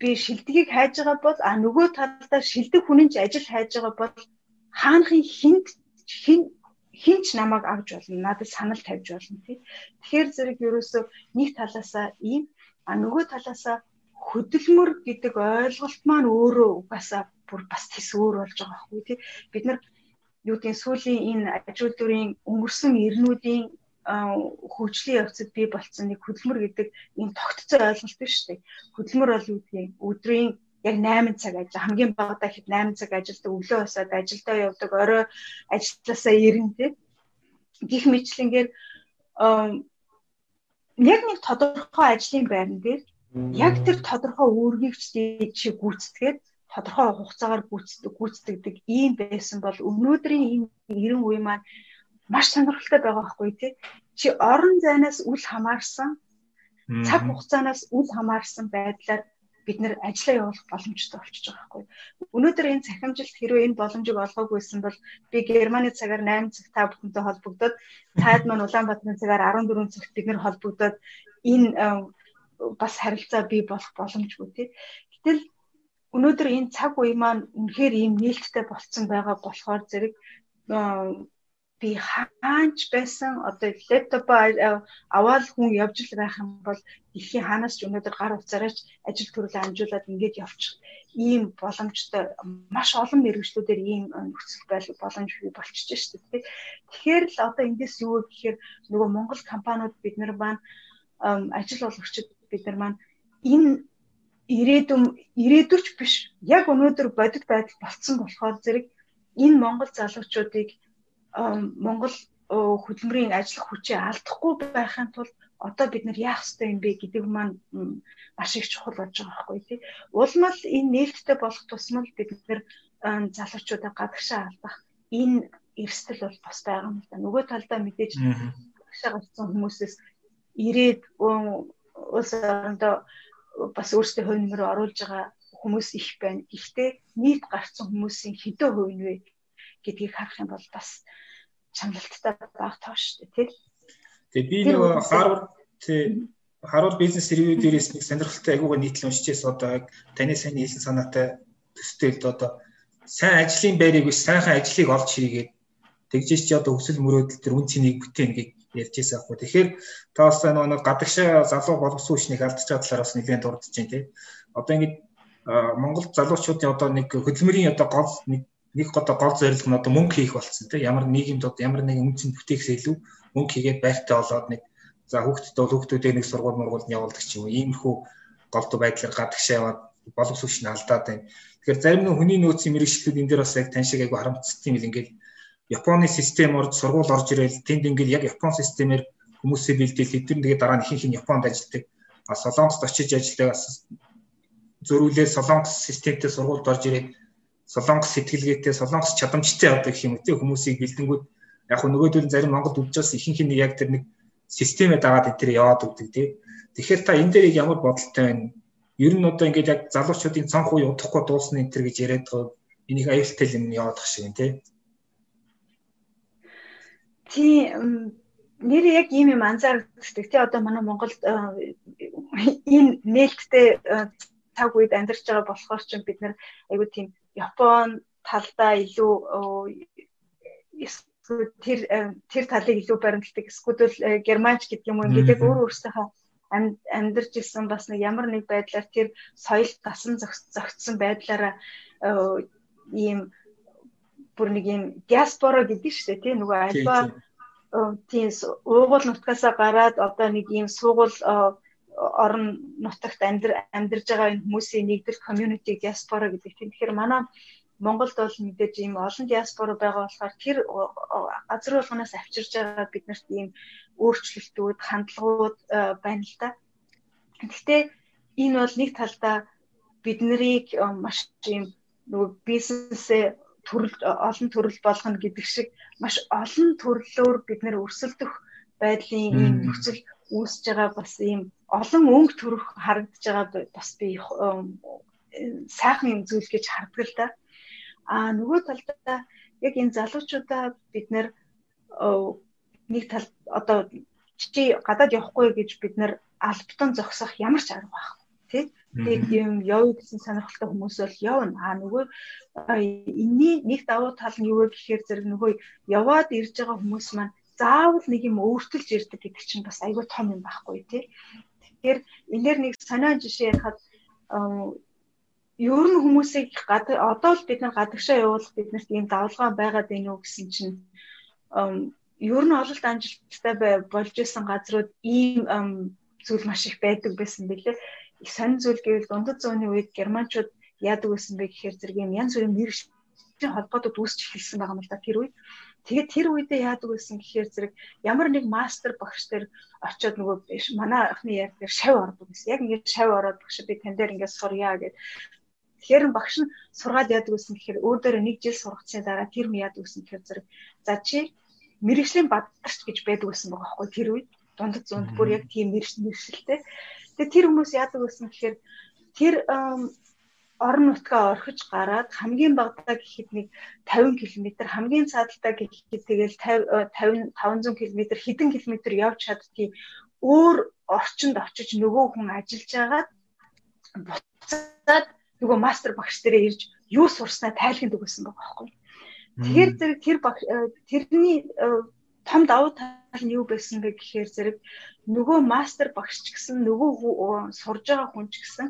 би шилдгийг хайж байгаа бол а нөгөө талдаа шилдэг хүн ч ажил хайж байгаа бол хаанхын хинт хин хинч намайг авч болно надад санал тавьж болно тий. Тэгэхээр зэрэг ерөөсөө нэг талаасаа ийм а нөгөө талаасаа хөдөлмөр гэдэг ойлголт маань өөрөө угаасаа бүр бас тэс өөр болж байгаа байхгүй тий. Бид нар юу гэдэг сүүлийн энэ ажилтнуудын өнгөрсөн эрнүүдийн хөгжлийн явцад бий болсон нэг хөдөлмөр гэдэг энэ тогтцоо ойлголт биш үү? Хөдөлмөр бол юу гэдэг өдрийн яг 8 цаг ажил хамгийн багадаа хэд 8 цаг ажилтдаг өглөө босоод ажилдаа явдаг орой ажилласаа ирнэ тий. Гэх мэтлэнгээр яг нэг тодорхой ажлын байран дээр яг тэр тодорхой үүргийг чи гүйцэтгээд тодорхой хугацаагаар гүйцэтгэдэг гүйцэтгэдэг ийм байсан бол өнөөдрийн энэ 90 үе маань маш сонирхолтой байгаа байхгүй тий. Чи орон зайнаас үл хамаарсан цаг хугацаанаас үл хамаарсан байдлаар бид нэр ажиллаа явуулах боломжтой болчихж байгаа байхгүй. Өнөөдөр энэ цахимжилт хэрвээ энэ боломжийг олгоогүйсэн бол би Германы цагаар 8 цаг та бүхэнтэй холбогдоод таад маань Улаанбаатарын цагаар 14 цагт бид нэр холбогдоод энэ бас харилцаа бий болох боломжгүй тий. Гэтэл өнөөдөр энэ цаг үе маань үнэхээр ийм нээлттэй болцсон байгаа болохоор зэрэг би хаанч байсан одоо лэптоп аваад хүн явж л байх юм бол дэлхийн хаанаас ч өнөөдөр гар утсаараач ажил төрөлөө амжуулаад ингээд явчих ийм боломжтой маш олон мэрэгчлүүдээр ийм нөхцөл байдал боломж бий болчихж шүү дээ. Тэгэхээр л одоо эндээс юу гэхээр нөгөө Монгол компаниуд бид нар маань ажил олгогчид бид нар маань энэ ирээдүйн ирээдүйч биш яг өнөөдөр бодит байдал болцсон болохоор зэрэг энэ Монгол залуучуудыг Монгол хөдөлмөрийн ажиллах хүчээ алдахгүй байхын тулд одоо бид нар яах ёстой юм бэ гэдэг маань маш их чухал болж байгаа байхгүй тий. Улмал энэ нээлттэй болох тусмал бид нар залуучуудаа гадагшаа алдах энэ эрсдэл бол бас байгаа юм л да. Нөгөө талдаа мэдээж гадагшаа гарсан хүмүүсээс ирээд улс орондоо бас өөрсдөө хувь нэмрээ оруулж байгаа хүмүүс их байна. Гэхдээ нийт гарсан хүмүүсийн хэдэн хувь нь вэ гэдгийг харах юм бол бас чаналттай баг тоо шүү дээ тий. Тэгээ би нөгөө Harvard Harvard Business Review дээрээс нэг сонирхолтой агуугаа нийтлэн уншижээс одоо таны сайн хэлсэн санаатай төстөлд одоо сайн ажлын байрыг биш сайхан ажлыг олж хийгээд тэгжээч чи одоо өсөл мөрөөдөл төр үн цэнийг бүтээн гэж ярьжсэн аахгүй. Тэгэхээр та бас нэг гадагшаа залуу боловсон хүчнийг алдчихад талаар бас нэлээд дурдж байна тий. Одоо ингэж Монгол залуучуудын одоо нэг хөдөлмөрийн одоо гол нэг нэг одоо гол зорилго нь одоо мөнгө хийх болсон тий. Ямар нийгэмд одоо ямар нэгэн үнцэн бүтээгсээ илүү мөнгө хийгээд байртай болоод нэг за хүүхдэд бол хүүхдүүдээ нэг сургууль мургуулд нь явуулдаг ч юм уу. Иймэрхүү голдуу байдлаар гадагшаа яваад боловсон хүчний алдаад байна. Тэгэхээр зарим нэг хүний нөөцийн мэрэгчлүүд энэ дээр бас яг тань шиг айгу харамцсан юм л ингээд Японы систем орж сургууль орж ирэл тэнд ингээл яг Япон системээр хүмүүсээ бэлдээл тэд тэгээ дараа нь ихэнх нь Японд ажилладаг. А Солонгост очиж ажилладаг зөрүүлээ Солонгос системтэй сургуульд орж ирээд Солонгос сэтгэлгээтэй Солонгос чадамжтай гэх юм үү хүмүүсийг бэлдэнгүүд яг хөө нөгөөдөл зарим Монголд үлжээс ихэнх нь яг тэр нэг системээ дагаад төр яваад өгдөг тий. Тэгэхээр та энэ дээр ямар бодолтой байна? Ер нь одоо ингээд яг залуучуудын цанх уу удахгүй дуусна энэ төр гэж яриад байгаа. Энийг аюултай юм яваад тах шиг тий. Тий нэр яг ийм юм анзаардаг тий одоо манай Монголд энэ нээлттэй цаг үед амьдарч байгаа болохоор ч бид нар айгуу тийм Япон талдаа илүү тэр тэр талыг илүү баримтлагдаг эсвэл германч гэдэг юм ингээд өөр өөрсдийнхөө амьдарч исэн бас нэг ямар нэг байдлаар тэр соёл тасан зөгцсөн байдлаараа ийм бүр нэг юм диаспора гэдэг шүү дээ тий. Нөгөө альба тийм уугуул нутгаасаа гараад одоо нэг ийм суугуул орон нутагт амьдарж байгаа хүмүүсийн нэгдэл community diaspora гэдэг тийм. Тэгэхээр манай Монголд бол мэдээж ийм олон диаспора байгаа болохоор тэр газар болгоноос авчирж байгаа биднэрт ийм өөрчлөлтүүд, хандлагууд байна л да. Гэхдээ энэ бол нэг талдаа биднийг маш ийм нөгөө бизнесээ төрөл олон төрөл болгоно гэдэг шиг маш олон төрлөөр бид нэр өрсөлдөх байдлын ийм нөхцөл үүсэж байгаа бас ийм олон өнгө төрөх харагдаж байгаа бас би сайхан юм зүйл гэж хардаг л да. А нөгөө талдаа яг энэ залуучуудаа бид нэр нэг тал одоо чи гадаад явахгүй гэж бид нэр албатан зогсох ямар ч арга байхгүй тий Тэгээд юм явъя гэсэн сонирхолтой хүмүүс бол явна. Аа нөгөө энэний нэг давуу тал нь юу вэ гэхээр зэрэг нөгөө яваад ирж байгаа хүмүүс маань заавал нэг юм өөртөлж ирдэг гэдэг чинь бас айгүй том юм байхгүй тий. Тэгэхээр энээр нэг сонио жишээ ярихад ер нь хүмүүсийг одоо л бид нар гадагшаа явуулах биднэрт ийм давлгаан байгаад байна уу гэсэн чинь ер нь ололт амжилттай болж исэн газрууд ийм зүйл маш их байдаг байсан билээ сонь зүйл гэвэл дундад зууны үед германчууд яадаг байсан бэ гэхээр зэрэг юм янз бүрийн мэрэгчлийн холбоотод үүсч эхэлсэн байгаа юм л да тэр үед. Тэгээд тэр үедээ яадаг байсан гэхээр зэрэг ямар нэг мастер багш дээр очиод нөгөө манай анхны яг дээр шав ордог гэсэн. Яг ингээд шав ороод багш би тань дээр ингээд сурья гэд. Тэгэхээр багш нь сургаад яадаг байсан гэхээр өөр нэг жил сургацсны дараа тэр нь яадаг байсан гэхээр зэрэг за чи мэрэгжлийн бадарч гэж байдаг байсан байгаа байхгүй тэр үед дундад зуунд бүр яг тийм мэрэгчлээ. Тэгээ тэр хүмүүс яадаг байсан гэхээр тэр орон нутгаа орхиж гараад хамгийн багадаа гэхэд нэг 50 км хамгийн цаадалтаа гэхэд тэгэл 50 500 км хэдэн километр явж чаддгийг өөр орчинд очиж нөгөө хүн ажиллаж байгаад буцаад нөгөө мастер багш дээрээ ирж юу сурснаа тайлхинд өгсөн байгаа байхгүй. Тэгэхээр зэрэг тэр тэрний том давуу тал нь юу байсан бэ гэхээр зэрэг нөгөө мастер багш ч гэсэн нөгөө сурж байгаа хүн ч гэсэн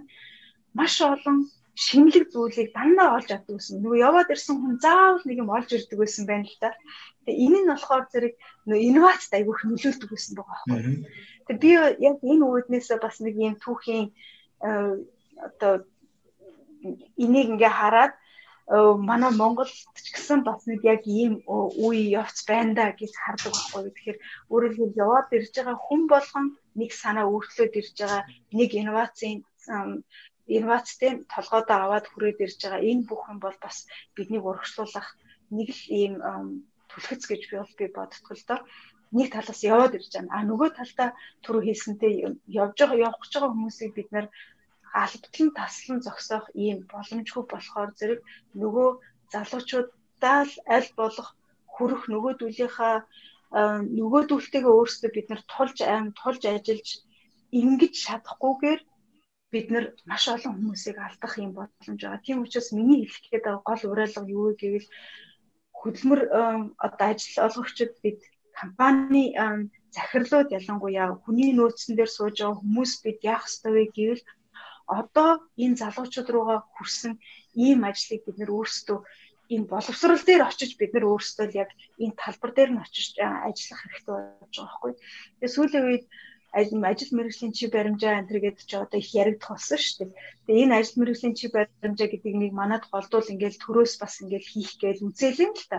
маш олон шинэлэг зүйлийг дандаа олж авдаг гэсэн. Нөгөө яваад ирсэн хүн заавал нэг юм олж ирдэг байсан байна л да. Тэгээ энэ нь болохоор зэрэг нөгөө инновацид айгүйх нөлөөлдөг байсан байгаа байхгүй. Тэгээ би яг энэ үүднээсээ бас нэг юм түүхийн одоо энийг ингээ хараад манай Монголд ч гэсэн бас нэг яг ийм үе явц байна да гэж хардаг байхгүй. Тэгэхээр өөрөөр хэлбэл яваад ирж байгаа хүн болгон нэг санаа өөрчлөөд ирж байгаа нэг инновацийн инновацтэй толгойдоо аваад хүрээд ирж байгаа энэ бүхэн бол бас биднийг урагшлуулах нэг л ийм түлхэц гэж би бол би боддог л доо нэг талаас яваад ирж байгаа. А нөгөө талдаа түрүү хэлсэнтэй явж байгаа явах гэж байгаа хүмүүсийг бид нар албатлан таслан зогсоох ийм боломжгүй болохоор зэрэг нөгөө залуучуудаа л аль болох хүрэх нөгөөдүүлийнхаа нөгөөдүүлтэйгээ өөрсдөө бид нар тулж аим тулж ажиллаж ингэж чадахгүйгээр бид нар маш олон хүмүүсийг алдах юм боломж байгаа. Тийм учраас миний хэлэх гээд байгаа гол уриалга юу вэ гэвэл хөдөлмөр одоо ажил олгогчид бид компани захирлууд ялангуяа хүний нөөцөн дээр сууж байгаа хүмүүс бид яах ёстой вэ гэвэл одоо энэ залуучууд руугаа хүрсэн ийм ажлыг бид нэр өөрсдөө энэ боловсрал дээр очиж бид нэр өөрсдөө яг энэ талбар дээр нь очиж ажиллах хэрэгтэй болж байгаа байхгүй. Тэгээ сүүлийн үед ажил мэргэжлийн чи баримжаа энэ төр гэдэг чи одоо их яригдах болсон шүү дээ. Тэгээ энэ ажил мэргэжлийн чи баримжаа гэдэг нэг манад голдуул ингээл төрөөс бас ингээл хийх гээл үзээлэн л та.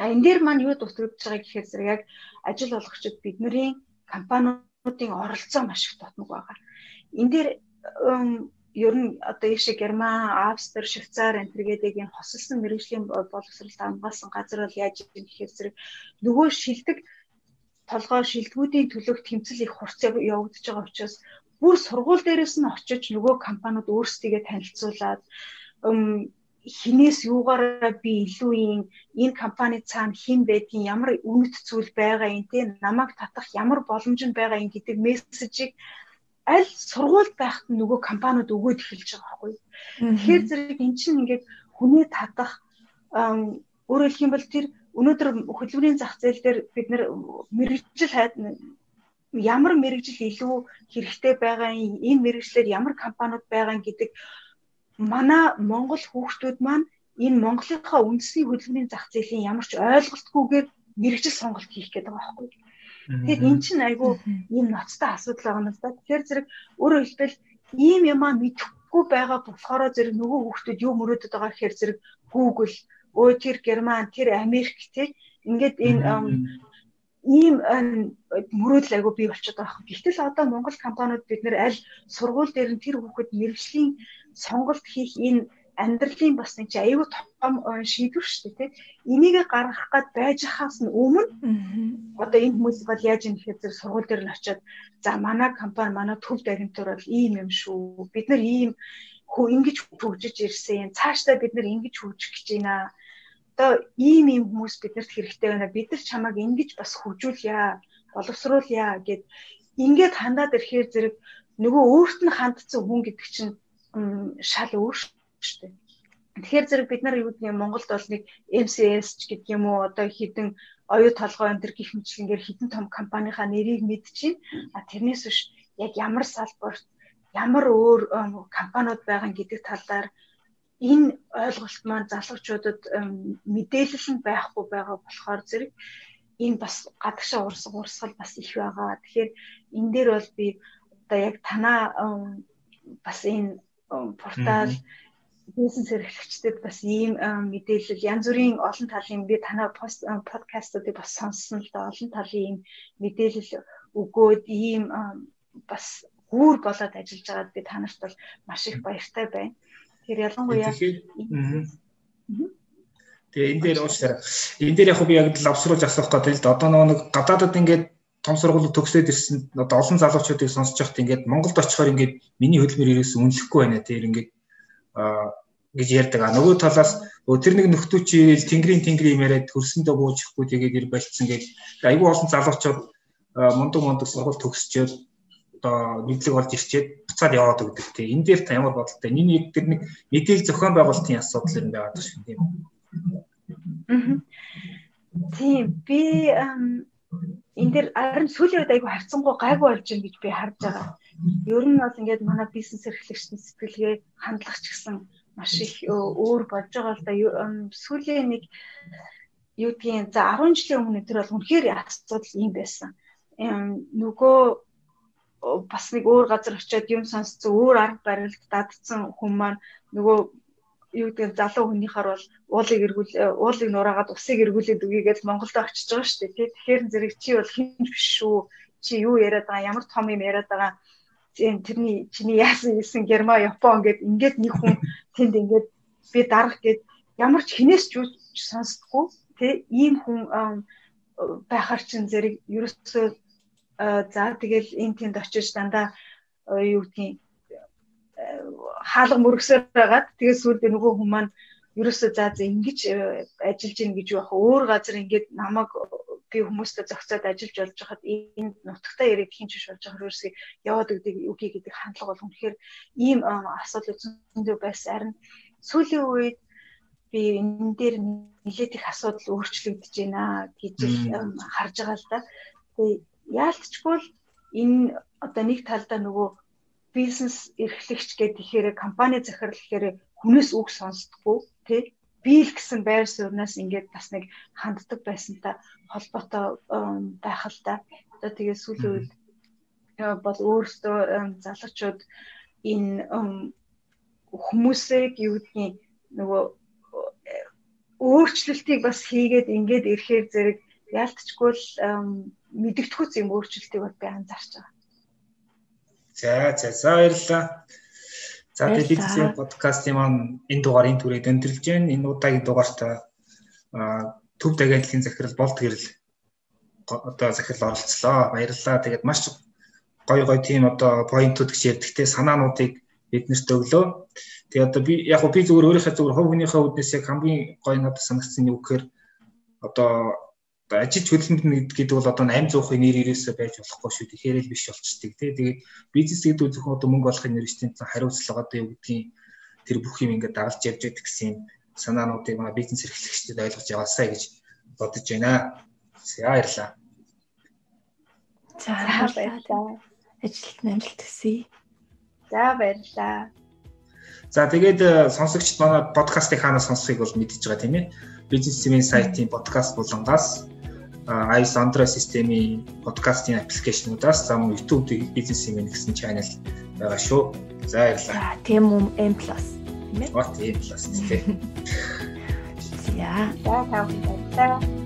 А энэ дээр маань юу дутагдж байгаа гэхээр зэрэг яг ажил олгогчид бидний компаниудын оролцоо маш их тотмог байгаа. Энэ дээр ер нь одоо ийш Герман, Австри, Швейцар энэ төргээд энэ хосолсон мэрэгжлийн боловсрол хамгаалсан газар бол яаж юм гэхээр зэрэг нөгөө шилдэг толгой шилдэгүүдийн төлөөх тэмцэл их хурц явагдаж байгаа учраас бүр сургууль дээрээс нь очиж нөгөө компаниуд өөрсдийгөө танилцуулаад хинээс юугаараа би илүү юм энэ компани цаана хэн байдгийг ямар үнэт зүйл байгаа юм те намайг татах ямар боломж нь байгаа юм гэдэг мессежийг аль сургууль байхад нөгөө компаниуд өгөөд эхэлж байгаа байхгүй. Тэгэхээр зэрэг эн чинь ингээд хүнээ татах өөрөөр хэлэх юм бол тэр өнөөдөр хөдөлмөрийн зах зээл дээр бид нэр мэрэгжил хайд ямар мэрэгжил илүү хэрэгтэй байгаа энэ мэрэгжлэр ямар компаниуд байгаа гэдэг манай Монгол хүүхдүүд маань энэ Монголынхаа үндэсний хөдөлмөрийн зах зээлийн ямар ч ойлголтгүйгээр мэрэгжил сонголт хийх гэдэг байгаа байхгүй. Тэгэхээр эн чинь айгүй ийм ноцтой асуудал байгаа юм л да. Тэгэхээр зэрэг өөрөөр хэлбэл ийм юмаа мэдэхгүй байгаа болохоор зэрэг нөгөө хүүхдүүд юу мөрөөдөд байгаа гэхээр зэрэг Google, өө тэр Герман, тэр Америк тий ингээд энэ ийм мөрөөдөл айгүй бий болчиход байгаа юм. Гэвтэл одоо Монгол компаниуд бид нэр аль сургууль дээр нь тэр хүүхэд мэрэгжлийн сонголт хийх энэ амьдралын бас нэг чи аюу том шийдвэр шүү дээ тий. Энийг гаргах гад байж хаас нь өмнө одоо энэ хүмүүс бол яаж юм гэхээр зэрэг сургууль дээр нь очиод за манай компани манай төв даримтур бол ийм юм шүү. Бид нар ийм хөө ингэж хөгжиж ирсэн. Цаашдаа бид нар ингэж хөгжих гэж байна. Одоо ийм ийм хүмүүс биднэрт хэрэгтэй байна. Бид нар чамайг ингэж бас хөгжүүлье, боловсруулъя гэд ингээд хандаад ирэхээр зэрэг нөгөө өөрт нь хандсан хүн гэдэг чинь шал өөр дээ. Тэгэхээр зэрэг бид нар юу нь Монголд бол нэг MCS ч гэдэг юм уу одоо хідэн оюу толгой энэ төр гих мэтлэнгээр хідэн том компанийнхаа нэрийг мэдчихээн. А тэрнээс биш яг ямар салбарт ямар өөр компаниуд байгаа гэдэг талаар энэ ойлголт маань залуучуудад мэдээлэл нь байхгүй байгаа болохоор зэрэг энэ бас гадагшаа урсгал урсгал бас их байгаа. Тэгэхээр энэ дээр бол би одоо яг танаа бас энэ портал бизнес эрхлэгчдэд бас ийм мэдээлэл янз бүрийн олон талын би танай подкастуудыг бас сонссон л да олон талын ийм мэдээлэл өгөөд ийм бас гүүр болоод ажиллаж байгаад би танарт бол маш их баяртай байна. Тэр ялангуяа Тэгээ энэ дээр уучлаарай. Энэ дээр яг би яг лавсруулж асуух гэдэг л одоо нэг гадаадад ингээд том сургуулиуд төгсөөд ирсэн одоо олон залуучуудыг сонсож байхад ингээд Монголд очихоор ингээд миний хөдөлмөр ирээс үнэлэхгүй байна. Тэр ингээд гэж ярьдаг. А нөгөө талаас тэр нэг нөхдөө чи тэнгэрийн тэнгэр юм яриад хөрсөндөө буучихгүй тэгээд ир болцсон гэж айгүй олон залуучууд мундаг мундаг сургууль төгсчөөд одоо мэдлэг олж ирчээд буцаад яваад өгдөг тий. Энэ дээр та ямар бодолтой? Миний нэг тэр нэг мэдээлэл зохион байгуулалтын асуудал юм байгаа шүү дээ. Тийм би энэ дээр харин сүүлийн үед айгүй харцсангуй гайгүй болж байна гэж би харж байгаа. Ер нь бол ингээд манай бизнес эрхлэгчдийн сэтгэлгээ хандлах ч гэсэн маш их өөр болж байгаа л да. Сүүлийн нэг юу гэдгийг за 10 жилийн өмнө тэр бол үнэхээр асуудал юм байсан. Нөгөө бас нэг өөр газар очиод юм сонсцсон өөр арга барилд дадсан хүн маань нөгөө юу гэдэг залуу хүнийхаар бол уулыг эргүүл уулыг нураагаад усыг эргүүлээд үгийгээл Монголд очиж байгаа шүү дээ. Тэгэхээр зэрэг чи бол хинж биш шүү. Чи юу яриад байгаа ямар том юм яриад байгаа тэрний чиний яасан хэлсэн Герман, Япон гэд ингээд нэг хүн тэнд ингээд би дарах гэд ямар ч хинээс ч сонсдоггүй тий ийм хүн байхаар чин зэрэг ерөөсөө за тэгэл энэ тэнд очиж дандаа юу гэдгийг хаалга мөргсөөр байгаад тэгээ сүүлдээ нөгөө хүмүүс маань ерөөсөө за за ингэж ажиллаж гин гэж яах өөр газар ингээд намайг би хүмүүстэй зохицоод ажиллаж болж байхад энэ нутагтаа яриг хинч биш болж байгаа ерөөсөө яваад өгдөг үгүй гэдэг хандлага бол үнэхээр ийм асуудал зөндөө байсан. Харин сүүлийн үед би энэ дээр нэлээд их асуудал өөрчлөгдөж байна гэж харж байгаа л да. Тэгээ яалтчгүй л энэ одоо нэг талдаа нөгөө бизнес эрхлэгч гэдэг ихээр компани захирал гэхээр хүнээс үг сонсдоггүй тий би л гэсэн байр сууриас ингээд бас нэг ханддаг байсантай холбоотой байх л да. Одоо тэгээ сүүлийн үед бол өөрсдөө залуучууд энэ хүмүүсийг юу гэдгийг нөгөө өөрчлөлтийг бас хийгээд ингээд ирэхээр зэрэг яалтчгүй л мэдгэдэггүй юм өөрчлөлтийг бол би анзаарч байгаа. За за за баярлалаа. За тэгээд бидний подкастын маань энэ дугаарыг түрээд өндөрлж байна. Энэ удаагийн дугаарт төв дагаатлын захирал болд гэрэл одоо захирал оролцлоо. Баярлалаа. Тэгээд маш гоё гоё тийм одоо поинтууд гэж ярьдагтэй санаануудыг биднэрт өглөө. Тэгээ одоо би яг би зүгээр өөрийнхөө зүгээр хувь хүнийхээ үднээс яг хамгийн гоё надад санагдсан нь юу гэхээр одоо ажиж хөдөлмөр гэдэг бол одоо 800-ын нэр ирээсээ байж болохгүй шүү. Тэгэхээр л биш болчтой тий. Тэгээд бизнес гэдэг үл зөвхөн одоо мөнгө олохын нэрчтийн хариуцлага одоо юу гэдгийг тэр бүх юм ингээд дагалж явж байдаг гэсэн санаануудыг манай бизнес эрхлэгчдэд ойлгож яваасаа гэж бодож байна. За баярлалаа. За баярлалаа. Ажилд амжилт хүсье. За баярлалаа. За тэгээд э, сонсогчд манай подкастыг хаанаас сонсхийг бол мэдчихэж байгаа тийм ээ. Бизнес семийн сайтын подкаст булангаас iOS Android системийн подкастын аппликейшнуудаас за мөн YouTube бизнес семийн гэсэн channel байгаа шүү. За баярлалаа. Тийм юм M+. Тийм ээ. Тийм plus тийм. За. За тав баярлалаа.